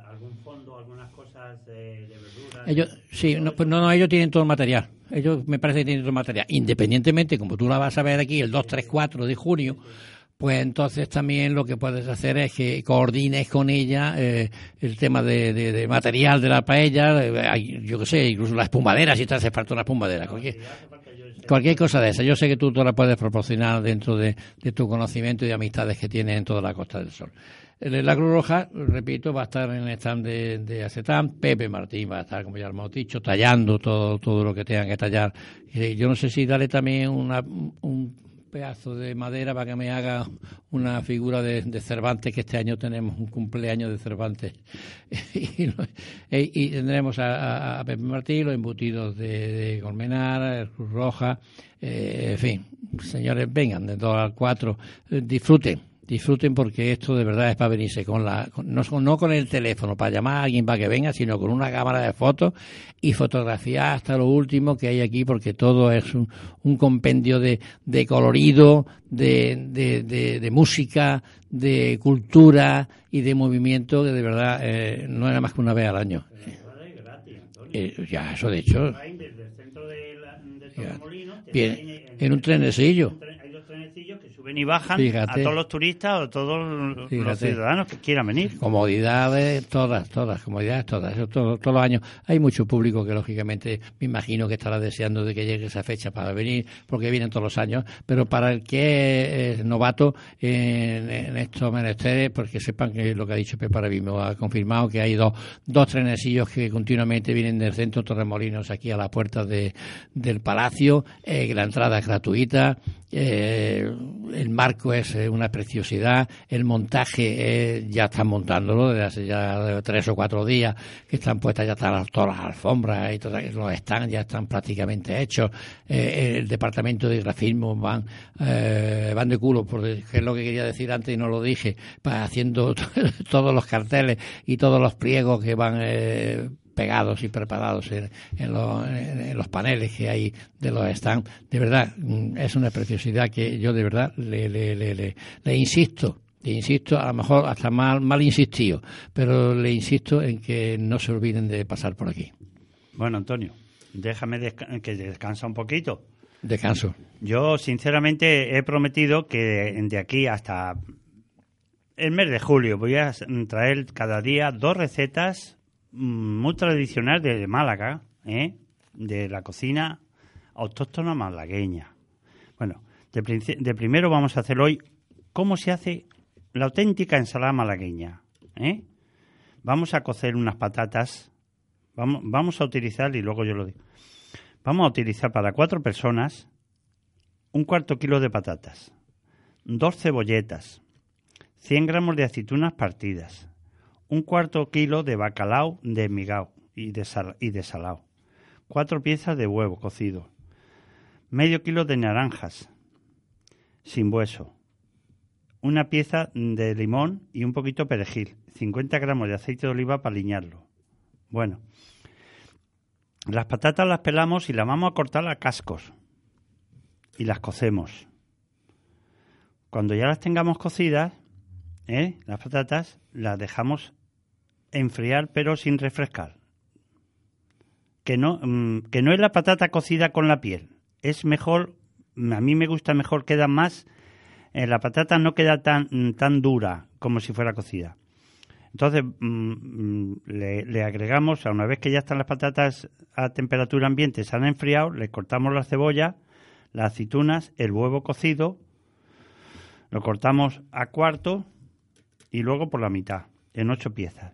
algún fondo, algunas cosas de, verduras. Ellos, sí, no, pues no, no, ellos tienen todo el material. Ellos me parece que tienen todo el material. Independientemente, como tú la vas a ver aquí el 2, 3, 4 de junio, pues entonces también lo que puedes hacer es que coordines con ella eh, el tema de, de- material de la paella, eh, yo qué sé, incluso la espumadera, si te hace falta una espumadera, cualquier, cualquier cosa de esa. Yo sé que tú te la puedes proporcionar dentro de, de tu conocimiento y de amistades que tienes en toda la Costa del Sol. La Cruz Roja, repito, va a estar en el stand de, de Acetán. Pepe Martín va a estar, como ya hemos dicho, tallando todo, todo lo que tengan que tallar. Eh, yo no sé si darle también una, un pedazo de madera para que me haga una figura de, de Cervantes, que este año tenemos un cumpleaños de Cervantes. [LAUGHS] e- y tendremos a, a- Pepe Martín, los embutidos de, de Colmenar, Cruz Roja, eh, en fin, señores, vengan de dos al cuatro, eh, disfruten. Disfruten porque esto de verdad es para venirse con la, con- no, con- no con el teléfono para llamar a alguien para que venga, sino con una cámara de fotos y fotografiar hasta lo último que hay aquí porque todo es un, un compendio de, de colorido, de, de, de- música, de cultura y de movimiento que de verdad eh, no era más que una vez al año. Eh, ya, eso de hecho, en- en un trenecillo. un tren- Hay dos trenecillos que suben y bajan Fíjate. a todos los turistas o todos los ciudadanos que quieran venir. Comodidades, todas, todas, comodidades, todas. Eso todo- todos los años. Hay mucho público que, lógicamente, me imagino que estará deseando de que llegue esa fecha para venir, porque vienen todos los años. Pero para el que es novato en, en estos menesteres, porque sepan que lo que ha dicho Pepe ahora mismo ha confirmado que hay dos, dos trenesillos que continuamente vienen del centro Torremolinos aquí a la puerta de, del palacio, eh, que la entrada es gratuita. Eh, el marco es eh, una preciosidad, el montaje eh, ya están montándolo desde hace ya tres o cuatro días que están puestas ya están todas las alfombras y todas, los están ya están prácticamente hechos. Eh, el departamento de grafismo van eh, van de culo, porque es lo que quería decir antes y no lo dije, para haciendo [LAUGHS] todos los carteles y todos los pliegos que van eh, pegados y preparados en, en los, en- en los paneles que hay de los stands. De verdad, mm, es una preciosidad que yo de verdad le, le, le, le, le insisto. Le insisto, a lo mejor hasta mal, mal insistido, pero le insisto en que no se olviden de pasar por aquí. Bueno, Antonio, déjame desca- que descansa un poquito. Descanso. Yo, sinceramente, he prometido que de aquí hasta el mes de julio voy a traer cada día dos recetas muy tradicionales de Málaga, ¿eh? de la cocina autóctona malagueña. Bueno, de primero vamos a hacer hoy cómo se hace la auténtica ensalada malagueña. ¿eh? Vamos a cocer unas patatas, vamos, vamos a utilizar, y luego yo lo digo, vamos a utilizar para cuatro personas un cuarto kilo de patatas, dos cebolletas, 100 gramos de aceitunas partidas, un cuarto kilo de bacalao de migao y de, sal- y de salao, cuatro piezas de huevo cocido, medio kilo de naranjas sin hueso, una pieza de limón y un poquito de perejil, 50 gramos de aceite de oliva para aliñarlo. Bueno, las patatas las pelamos y las vamos a cortar a cascos y las cocemos. Cuando ya las tengamos cocidas, ¿eh? las patatas, las dejamos enfriar pero sin refrescar. Que no, mm, que no es la patata cocida con la piel. Es mejor, a mí me gusta mejor, queda más, eh, la patata no queda tan, tan dura como si fuera cocida. Entonces, mm, mm, le, le agregamos, a una vez que ya están las patatas a temperatura ambiente, se han enfriado, le cortamos la cebolla, las aceitunas, el huevo cocido, lo cortamos a cuarto y luego por la mitad, en ocho piezas.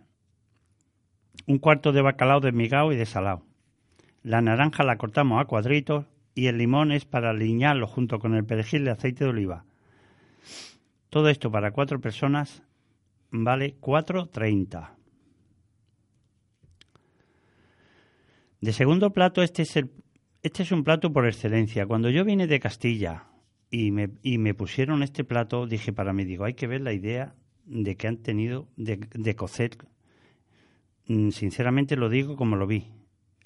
Un cuarto de bacalao desmigado y desalado. La naranja la cortamos a cuadritos y el limón es para aliñarlo junto con el perejil de aceite de oliva. Todo esto para cuatro personas vale 4.30. De segundo plato, este es, el, este es un plato por excelencia. Cuando yo vine de Castilla y me, y me pusieron este plato, dije para mí, digo, hay que ver la idea de que han tenido de, de cocer. Mm, Sinceramente lo digo como lo vi.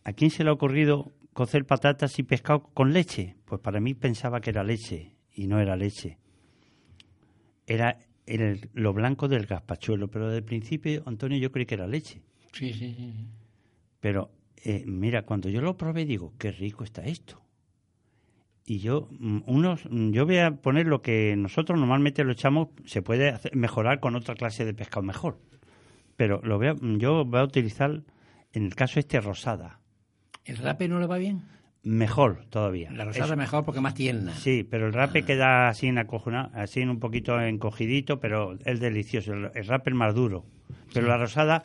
¿A quién se le ha ocurrido cocer patatas y pescado con leche? Pues para mí pensaba que era leche y no era leche. Era el- lo blanco del gazpachuelo, pero del principio, Antonio, yo creí que era leche. Sí, sí, sí. sí. Pero eh, mira, cuando yo lo probé digo, qué rico está esto. Y yo, mm, unos, mm, yo voy a poner lo que nosotros normalmente lo echamos, se puede hacer- mejorar con otra clase de pescado mejor. Pero lo voy a- mm, yo voy a utilizar, en el caso este, rosada. ¿El rape no le va bien? Mejor todavía. La rosada Es- mejor porque más tierna. Sí, pero el rape queda así en así en un poquito encogidito, pero es delicioso. El, el rape es más duro. Pero la rosada,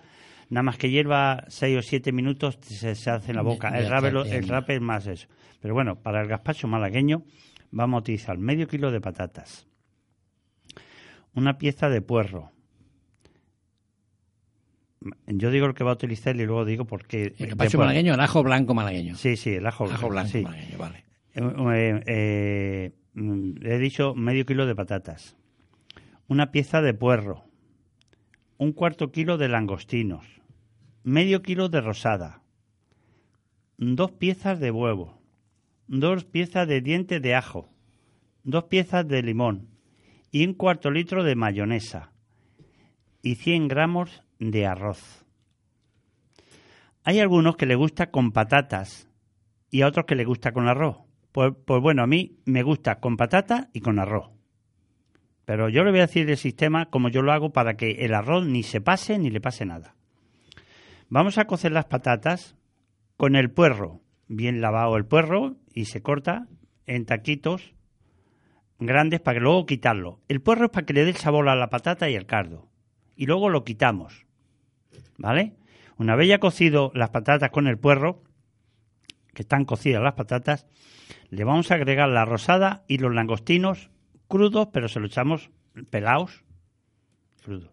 nada más que hierva 6 o 7 minutos, se, se hace en la boca. El rape, lo- el rape es más eso. Pero bueno, para el gazpacho malagueño vamos a utilizar medio kilo de patatas, una pieza de puerro. Yo digo lo que va a utilizar y luego digo por qué. El gazpacho malagueño, el ajo blanco malagueño. Sí, sí, el ajo, ajo blanco sí. malagueño, vale. Eh, eh, mm, he dicho medio kilo de patatas, una pieza de puerro, un cuarto kilo de langostinos, medio kilo de rosada, dos piezas de huevo, dos piezas de diente de ajo, dos piezas de limón y un cuarto litro de mayonesa y 100 gramos de arroz. Hay algunos que le gusta con patatas y a otros que le gusta con arroz. Pues, pues bueno, a mí me gusta con patata y con arroz. Pero yo le voy a decir el sistema como yo lo hago para que el arroz ni se pase ni le pase nada. Vamos a cocer las patatas con el puerro, bien lavado el puerro y se corta en taquitos grandes para que luego quitarlo. El puerro es para que le dé el sabor a la patata y el cardo. Y luego lo quitamos. ¿Vale? Una vez ya cocido las patatas con el puerro, que están cocidas las patatas, le vamos a agregar la rosada y los langostinos crudos, pero se lo echamos pelados, crudos.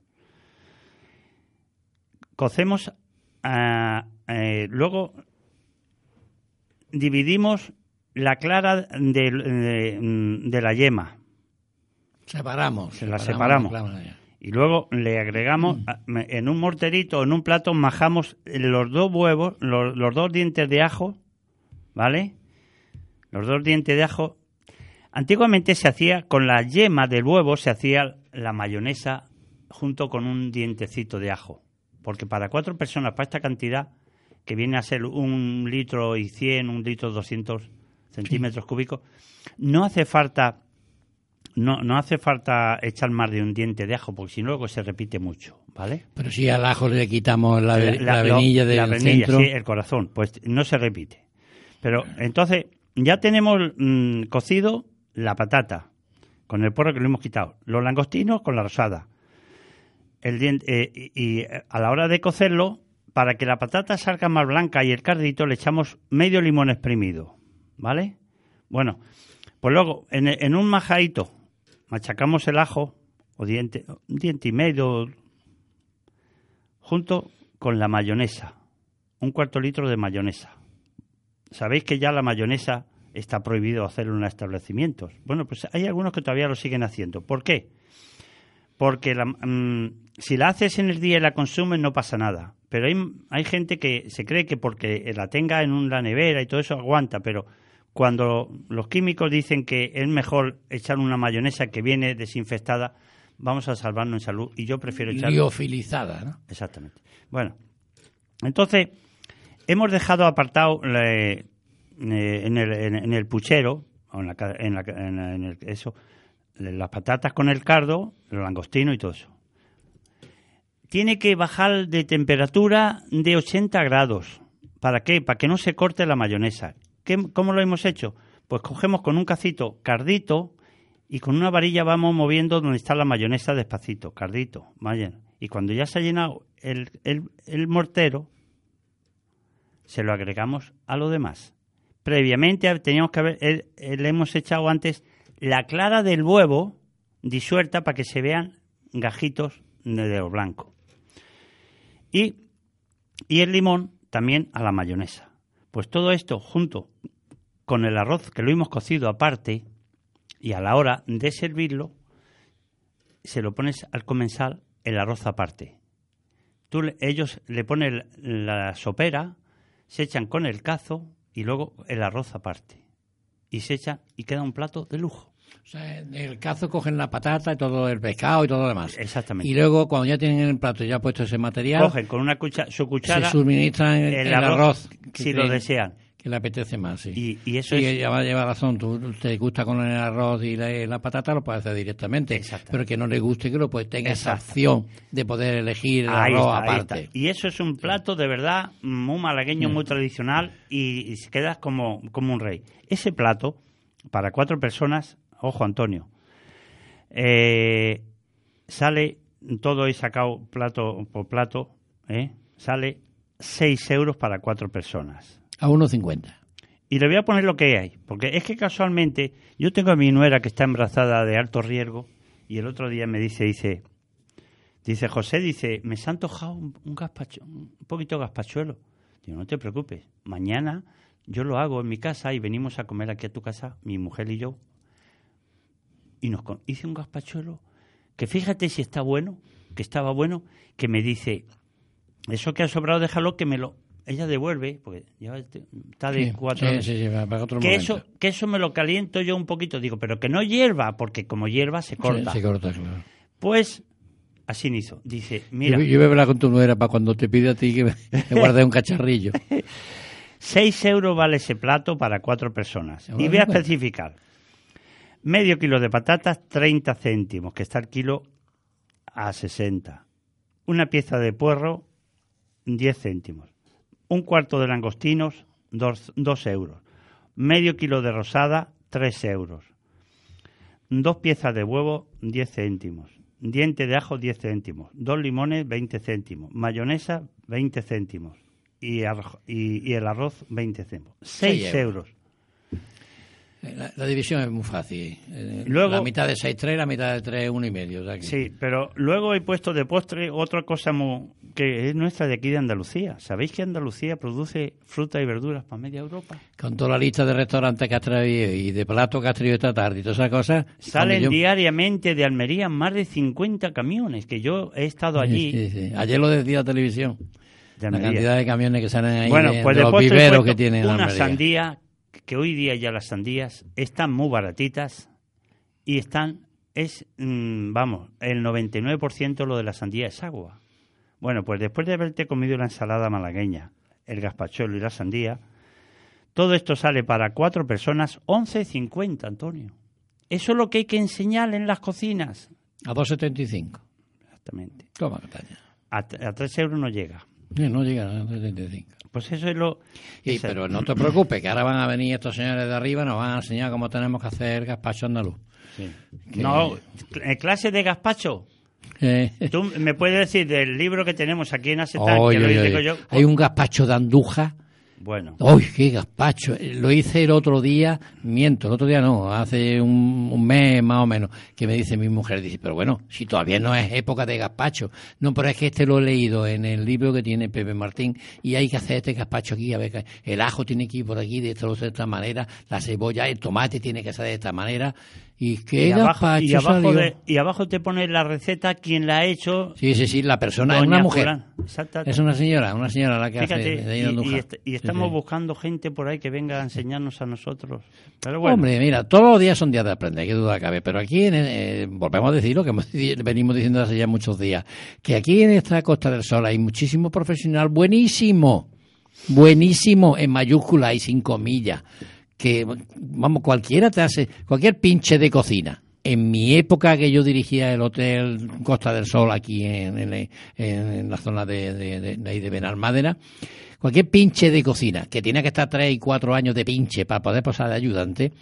Cocemos, ah, eh, luego dividimos la clara de, de- de la yema Separamos. Se la separamos. y luego le agregamos a- en un morterito, en un plato, majamos los dos huevos, los, los dos dientes de ajo, ¿vale? Los dos dientes de ajo. Antiguamente se hacía con la yema del huevo, se hacía la mayonesa junto con un dientecito de ajo. Porque para cuatro personas, para esta cantidad, que viene a ser un litro y cien, un litro doscientos centímetros cúbicos, no hace falta no, no hace falta echar más de un diente de ajo, porque si no luego se repite mucho, ¿vale? Pero si al ajo le quitamos la, la, La- lo- venilla del la venilla, centro. sí, el corazón, pues no se repite. Pero entonces ya tenemos mm, cocido la patata con el porro que le hemos quitado, los langostinos con la rosada. El dien- eh, y, eh, a la hora de cocerlo, para que la patata salga más blanca y el cardito le echamos medio limón exprimido, ¿vale? Bueno, pues luego en, un majadito machacamos el ajo o diente, un diente y medio junto con la mayonesa, un cuarto litro de mayonesa. Sabéis que ya la mayonesa está prohibido hacerlo en establecimientos. Bueno, pues hay algunos que todavía lo siguen haciendo. ¿Por qué? Porque la- mm, si la haces en el día y la consumes no pasa nada. Pero hay, hay gente que se cree que porque la tenga en una nevera y todo eso aguanta, pero cuando los químicos dicen que es mejor echar una mayonesa que viene desinfectada, vamos a salvarnos en salud. Y yo prefiero echar. Liofilizada, ¿no? Exactamente. Bueno, entonces, hemos dejado apartado eh, en, el, en- el puchero, o en, la en la- en el- eso, las patatas con el cardo, el langostino y todo eso. Tiene que bajar de temperatura de 80 grados. ¿Para qué? Para que no se corte la mayonesa. ¿Qué- ¿Cómo lo hemos hecho? Pues cogemos con un cacito cardito y con una varilla vamos moviendo donde está la mayonesa despacito, cardito. Y cuando ya se ha llenado el, el, el mortero, se lo agregamos a lo demás. Previamente teníamos que haber, eh, eh, le hemos echado antes la clara del huevo disuelta para que se vean gajitos de lo blanco. Y, y el limón también a la mayonesa. Pues todo esto junto con el arroz que lo hemos cocido aparte y a la hora de servirlo, se lo pones al comensal el arroz aparte. Tú, ellos le ponen la sopera, se echan con el cazo y luego el arroz aparte. Y se echa y queda un plato de lujo. O sea, en el cazo cogen la patata y todo el pescado y todo lo demás. Exactamente. Y luego, cuando ya tienen el plato ya puesto ese material, Cogen con una cucha- su cuchara se suministran el, el el arroz, si lo desean. Que le apetece más, sí. Y, y eso Sí, es ella va a llevar razón. Tú te gusta con el arroz y la, la patata, lo puedes hacer directamente. Exactamente. Pero que no le guste, que lo pues tenga esa Exacto. opción de poder elegir el Ahí arroz está, aparte. Y eso es un plato de verdad muy malagueño, muy tradicional y, y quedas como, como un rey. Ese plato, para cuatro personas, ojo Antonio, eh, sale todo y sacado plato por plato, ¿eh? sale 6 euros para cuatro personas. A 1,50. Y le voy a poner lo que hay, porque es que casualmente yo tengo a mi nuera que está embarazada de alto riesgo y el otro día me dice, dice, dice José, dice, me se ha antojado un, un gazpacho, un poquito de gazpachuelo. Digo, no te preocupes, mañana yo lo hago en mi casa y venimos a comer aquí a tu casa, mi mujer y yo. Y nos con- hice un gazpachuelo que fíjate si está bueno, que estaba bueno, que me dice, eso que ha sobrado déjalo que me lo... Ella devuelve, porque ya está de Sí, cuatro sí, sí, para otro que momento. eso, que eso me lo caliento yo un poquito. Digo, pero que no hierva, porque como hierva se corta. Sí, se corta, claro. Pues así hizo. Dice, mira, Yo, yo voy a hablar con tu nuera para cuando te pida a ti que me, me guardes un cacharrillo. [LAUGHS] 6 euros vale ese plato para cuatro personas. Bueno, Y voy a especificar. Medio kilo de patatas, 30 céntimos, que está el kilo a 60. Una pieza de puerro, 10 céntimos. Un cuarto de langostinos, 2 euros. Medio kilo de rosada, 3 euros. Dos piezas de huevo, 10 céntimos. Diente de ajo, 10 céntimos. Dos limones, 20 céntimos. Mayonesa, 20 céntimos. Y, arro- y- y el arroz, 20 céntimos. 6 Seis euros. La, la división es muy fácil. Eh, Luego- la mitad de 6,3, la mitad de 3, 1,5. O sea que- Sí, pero luego he puesto de postre otra cosa mu- que es nuestra de aquí de Andalucía. ¿Sabéis que Andalucía produce fruta y verduras para media Europa? Con toda la lista de restaurantes que has traído y de platos que has traído esta tarde y todas esas cosas. Salen yo- diariamente de Almería más de 50 camiones, que yo he estado allí. Sí, sí. Ayer lo decía la televisión. de La cantidad de camiones que salen ahí Bueno, de, pues de de los viveros que tienen en una Almería. sandía, que hoy día ya las sandías están muy baratitas y están, es, mm, vamos, el 99% lo de la sandía es agua. Bueno, pues después de haberte comido la ensalada malagueña, el gazpachuelo y la sandía, todo esto sale para cuatro personas 11.50, Antonio. Eso es lo que hay que enseñar en las cocinas. A 2,75. Exactamente. Toma, Cataña. A, a 3 euros no llega. Sí, no llega a 2,75. Pues eso es lo... Y, esa- pero no te preocupes, que ahora van a venir estos señores de arriba y nos van a enseñar cómo tenemos que hacer gazpacho andaluz. Sí. Que- No, cl- clase de gazpacho. Eh, Tú me puedes decir del libro que tenemos aquí en Asetán, oye, que lo oye. yo. Hay un gazpacho de anduja. Bueno, ¡Uy, qué gazpacho! Lo hice el otro día, miento, el otro día no, hace un, mes más o menos, que me dice mi mujer, dice, pero bueno, si todavía no es época de gazpacho. No, pero es que este lo he leído en el libro que tiene Pepe Martín y hay que hacer este gazpacho aquí, a ver, el ajo tiene que ir por aquí de esta, de esta manera, la cebolla, el tomate tiene que ser de esta manera. Y qué y abajo, y, abajo de- y abajo te pone la receta, quién la ha hecho. Sí, sí, sí, la persona es una mujer. Es una señora, una señora la que Fíjate, hace de y, de y Andújar. est- y Sí, estamos sí. buscando gente por ahí que venga a enseñarnos a nosotros. Pero bueno, Hombre, mira, todos los días son días de aprender, qué duda cabe. Pero aquí, en, eh, volvemos a decir lo que hemos venimos diciendo hace ya muchos días, que aquí en esta Costa del Sol hay muchísimo profesional buenísimo, buenísimo, en mayúscula y sin comillas, que, vamos, cualquiera te hace, cualquier pinche de cocina. En mi época que yo dirigía el Hotel Costa del Sol aquí en, en- la zona de, de, de- de Benalmádena, cualquier pinche de cocina que tenía que estar tres y cuatro años de pinche para poder pasar de ayudante,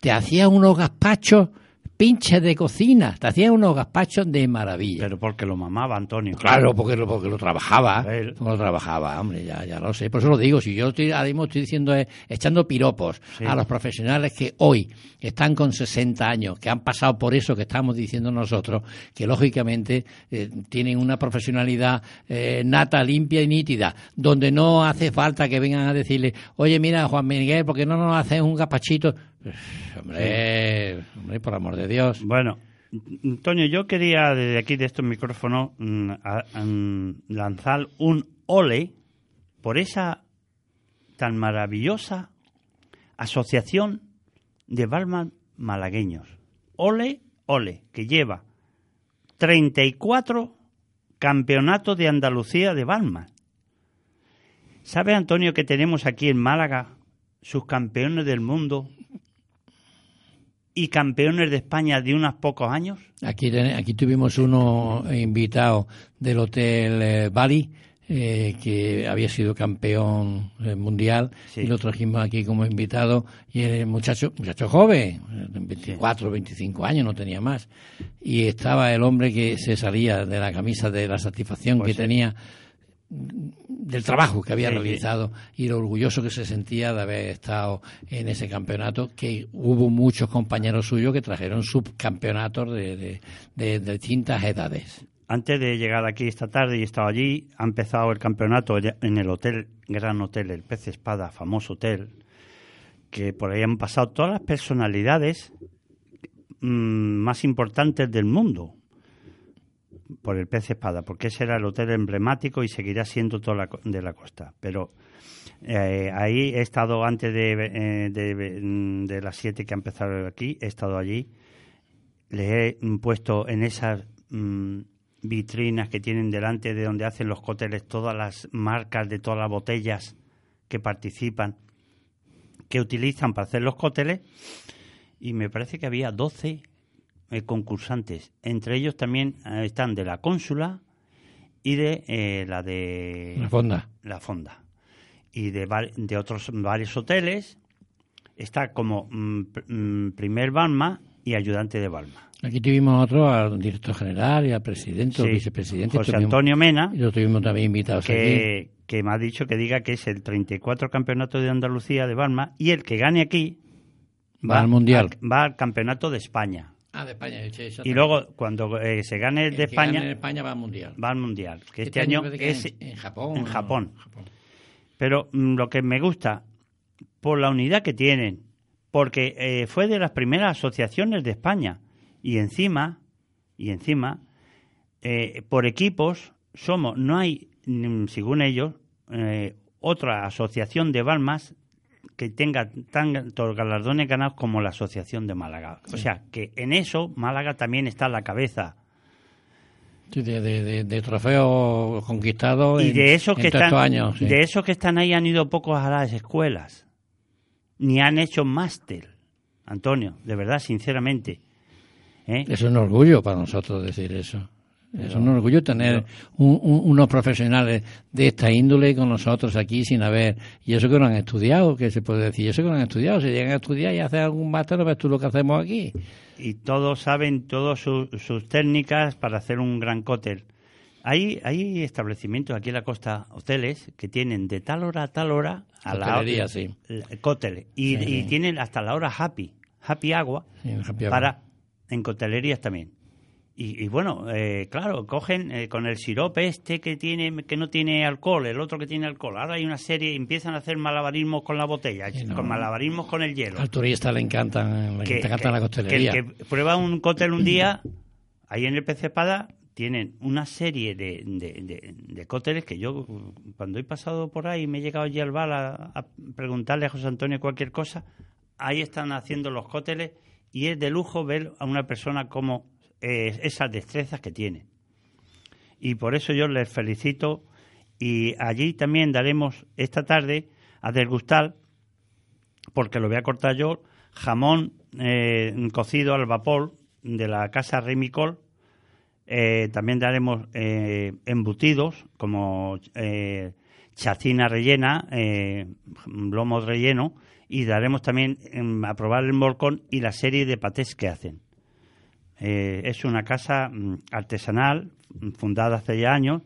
te hacía unos gazpachos pinches de cocina, te hacía unos gazpachos de maravilla. pero porque lo mamaba Antonio. Claro, porque lo, porque lo trabajaba, Él. porque lo trabajaba, hombre, ya, ya lo sé. Por eso lo digo, si yo estoy, ahora mismo estoy diciendo, es, echando piropos Sí. a los profesionales que hoy están con 60 años, que han pasado por eso que estamos diciendo nosotros, que lógicamente eh, tienen una profesionalidad eh, nata, limpia y nítida, donde no hace falta que vengan a decirle, oye, mira, Juan Miguel, ¿por qué no nos haces un gazpachito? [SIGHS] Hombre, hombre, por amor de Dios. Bueno, Antonio, yo quería desde aquí, de estos micrófonos, mm, mm, lanzar un ole por esa tan maravillosa asociación de barman malagueños. Ole, ole, que lleva 34 campeonatos de Andalucía de barman. ¿Sabe, Antonio, que tenemos aquí en Málaga sus campeones del mundo y campeones de España de unos pocos años? Aquí, aquí tuvimos uno invitado del Hotel eh, Bali, eh, que había sido campeón eh, mundial, Sí. y lo trajimos aquí como invitado, y el muchacho, muchacho joven, eh, 24, 25 años, no tenía más, y estaba el hombre que se salía de la camisa de la satisfacción Pues que sí. tenía del trabajo que había Sí, sí. realizado y lo orgulloso que se sentía de haber estado en ese campeonato, que hubo muchos compañeros suyos que trajeron subcampeonatos de, de, de- de distintas edades. Antes de llegar aquí esta tarde y he estado allí, ha empezado el campeonato en el hotel, Gran Hotel, el Pez Espada, famoso hotel, que por ahí han pasado todas las personalidades mm, más importantes del mundo por el Pez Espada, porque ese era el hotel emblemático y seguirá siendo toda la, de la costa. Pero eh, ahí he estado antes de, eh, de, mm, de las 7 que ha empezado aquí, he estado allí les he puesto en esas mm, vitrinas que tienen delante de donde hacen los cócteles todas las marcas de todas las botellas que participan, que utilizan para hacer los cócteles, y me parece que había 12 eh, concursantes. Entre ellos también eh, están de la cónsula y de eh, la de La fonda. la fonda y de, de otros varios hoteles está como mm, mm, primer Balma y ayudante de Balma. Aquí tuvimos otro al director general y al presidente, Sí, vicepresidente. José tuvimos- Antonio Mena, Y lo tuvimos también invitados aquí. que, que me ha dicho que diga que es el 34 campeonato de Andalucía de Balma y el que gane aquí Va al Mundial. al- va al campeonato de España. Ah, de España. sí, Y luego, cuando eh, se gane el de El que gane España, en España va al Mundial. va al Mundial. Que este, Este año que es en, en Japón. en ¿no? Japón. Pero mm, lo que me gusta, por la unidad que tienen, porque eh, fue de las primeras asociaciones de España. Y encima, y encima, eh, por equipos, somos, no hay, mm, según ellos, otra asociación de Balmas que tenga tantos galardones ganados como la Asociación de Málaga. O sea, que en eso Málaga también está a la cabeza. Sí, de, de, de, de trofeos conquistados Y en- de esos que están, años. sí. de esos que están ahí han ido pocos a las escuelas, ni han hecho máster. Antonio, de verdad, sinceramente. ¿eh? Es un orgullo para nosotros decir eso. Es un orgullo tener un- un- unos profesionales de esta índole con nosotros aquí sin haber. Y eso que no han estudiado, que se puede decir. Eso que no han estudiado. Si llegan a estudiar y hacen algún máster, ves tú lo que hacemos aquí. Y todos saben todas su- sus técnicas para hacer un gran cóctel. Hay, hay establecimientos aquí en la costa, hoteles, que tienen de tal hora a tal hora a la Hostelería, sí. la- cóctel. Y, Sí, y sí. tienen hasta la hora happy, happy agua, Sí, Happy para en cotelerías también. Y, y bueno, eh, claro, cogen eh, con el sirope este que tiene que no tiene alcohol, el otro que tiene alcohol. Ahora hay una serie, empiezan a hacer malabarismos con la botella, no. con malabarismos con el hielo. Al turista le encantan, le encanta la costelería. que el que prueba un cóctel un día, ahí en el PC Espada tienen una serie de, de, de- de cócteles que yo, cuando he pasado por ahí, me he llegado allí al bar a, a preguntarle a José Antonio cualquier cosa, ahí están haciendo los cócteles y es de lujo ver a una persona como esas destrezas que tiene. Y por eso yo les felicito y allí también daremos esta tarde a degustar porque lo voy a cortar yo, jamón eh, cocido al vapor de la casa Remicol. Eh, también daremos eh, embutidos como chacina rellena, lomo relleno y daremos también em, a probar el molcón y la serie de patés que hacen. Eh, es una casa mm, artesanal mm, fundada hace ya años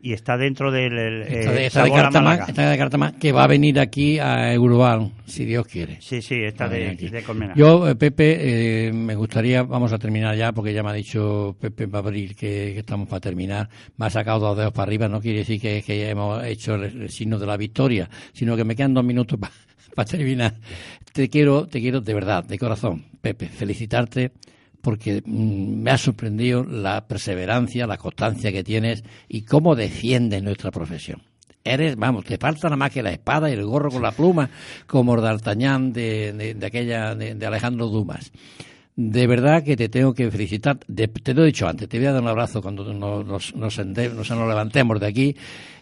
y está dentro del el, eh, de, esta de Cartama, esta de Cartama, que va a venir aquí a Euroval, si Dios quiere. Sí, sí, está de, de. Yo, eh, Pepe, eh, me gustaría, vamos a terminar ya, porque ya me ha dicho Pepe Babril que, que estamos para terminar. Me ha sacado dos dedos para arriba, no quiere decir que, que ya hemos hecho el, el signo de la victoria, sino que me quedan dos minutos [LAUGHS] para terminar. Te quiero, te quiero de verdad, de corazón, Pepe, felicitarte porque mm, me ha sorprendido la perseverancia, la constancia que tienes y cómo defiendes nuestra profesión. Eres, vamos, te falta nada más que la espada y el gorro con la pluma, como D'Artagnan de, de, de aquella, de, de Alejandro Dumas. De verdad que te tengo que felicitar. Te lo he dicho antes, te voy a dar un abrazo cuando nos, nos, nos- nos levantemos de aquí.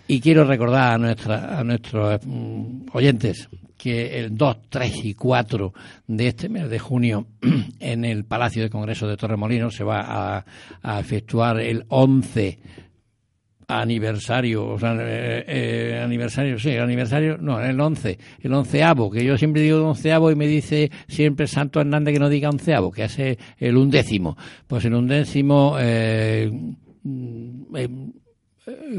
Y quiero recordar a, nuestra, a nuestros mm, oyentes que el 2, 3 y 4 de este mes de junio [CLEARS THROAT] en el Palacio de Congreso de Torremolinos se va a, efectuar el 11 aniversario, o sea, eh, eh, aniversario, sí, aniversario, no, el 11, el onceavo, que yo siempre digo onceavo y me dice siempre Santo Hernández que no diga onceavo, que hace el undécimo. Pues el undécimo eh, mm, eh, eh,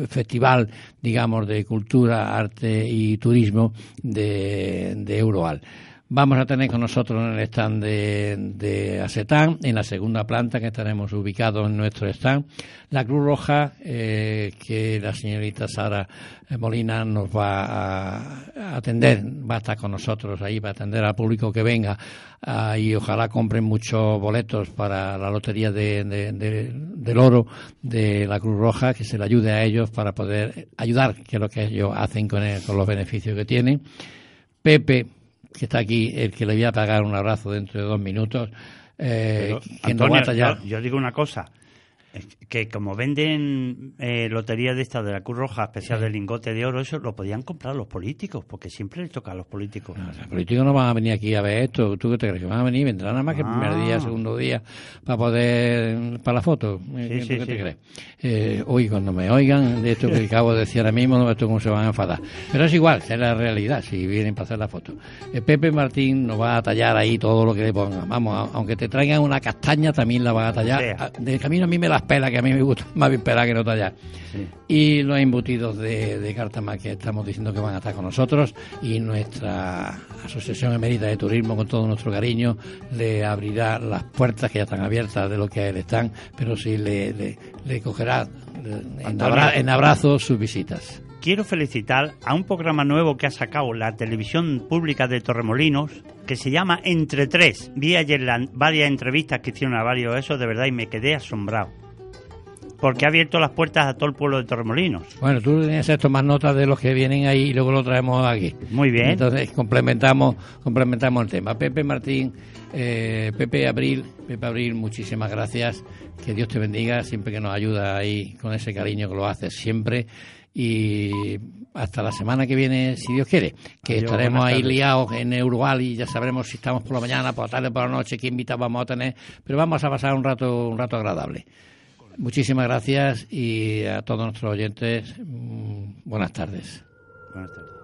festival, digamos, de cultura, arte y turismo de, de Euroal. Vamos a tener con nosotros en el stand de, de Asetán, en la segunda planta que estaremos ubicados en nuestro stand, la Cruz Roja, eh, que la señorita Sara Molina nos va a, atender, va a estar con nosotros ahí, va a atender al público que venga ah, y ojalá compren muchos boletos para la lotería de- de- del oro de la Cruz Roja, que se le ayude a ellos para poder ayudar, que es lo que ellos hacen con, el- con los beneficios que tienen. Pepe, que está aquí, el que le voy a pagar un abrazo dentro de dos minutos, eh, Pero, que nos va a Antonio, tallar. yo, yo digo una cosa, que como venden eh, lotería de esta de la Cruz Roja especial del lingote de oro, eso lo podían comprar los políticos, porque siempre les toca a los políticos. Los políticos no van a venir aquí a ver esto. ¿Tú qué te crees que van a venir? Vendrán nada más que el primer Ah. día, segundo día, para poder, para la foto. ¿Qué- sí, ¿Tú qué te sí. crees? Eh, hoy cuando me oigan de esto que acabo de decir ahora mismo, no esto cómo se van a enfadar. Pero es igual, es la realidad, si vienen para hacer la foto. Eh, Pepe Martín nos va a tallar ahí todo lo que le pongan. Vamos, aunque te traigan una castaña, también la van a tallar. sea. Ah, De camino a mí me las pela, que a mí me gusta más bien pelar que no tallar. Sí. Y los embutidos de, de Cártama que estamos diciendo que van a estar con nosotros y nuestra Asociación Emerita de Turismo, con todo nuestro cariño, le abrirá las puertas que ya están abiertas de lo que le están, pero sí le, le, le cogerá en, abra- en abrazos sus visitas. Quiero felicitar a un programa nuevo que ha sacado la televisión pública de Torremolinos, que se llama Entre Tres. Vi ayer la- varias entrevistas que hicieron a varios de esos, de verdad, y me quedé asombrado. Porque ha abierto las puertas a todo el pueblo de Torremolinos. Bueno, tú tienes que tomar notas de los que vienen ahí y luego lo traemos aquí. Muy bien. Entonces complementamos, complementamos el tema. Pepe Martín, eh, Pepe Abril, Pepe Abril, muchísimas gracias. Que Dios te bendiga siempre que nos ayuda ahí con ese cariño que lo haces siempre. Y hasta la semana que viene, si Dios quiere, que Adiós, estaremos ahí liados en Uruguay y ya sabremos si estamos por la mañana, por la tarde, por la noche, qué invitados vamos a tener. Pero vamos a pasar un rato, un rato agradable. Muchísimas gracias y a todos nuestros oyentes, mm, buenas tardes. Buenas tardes.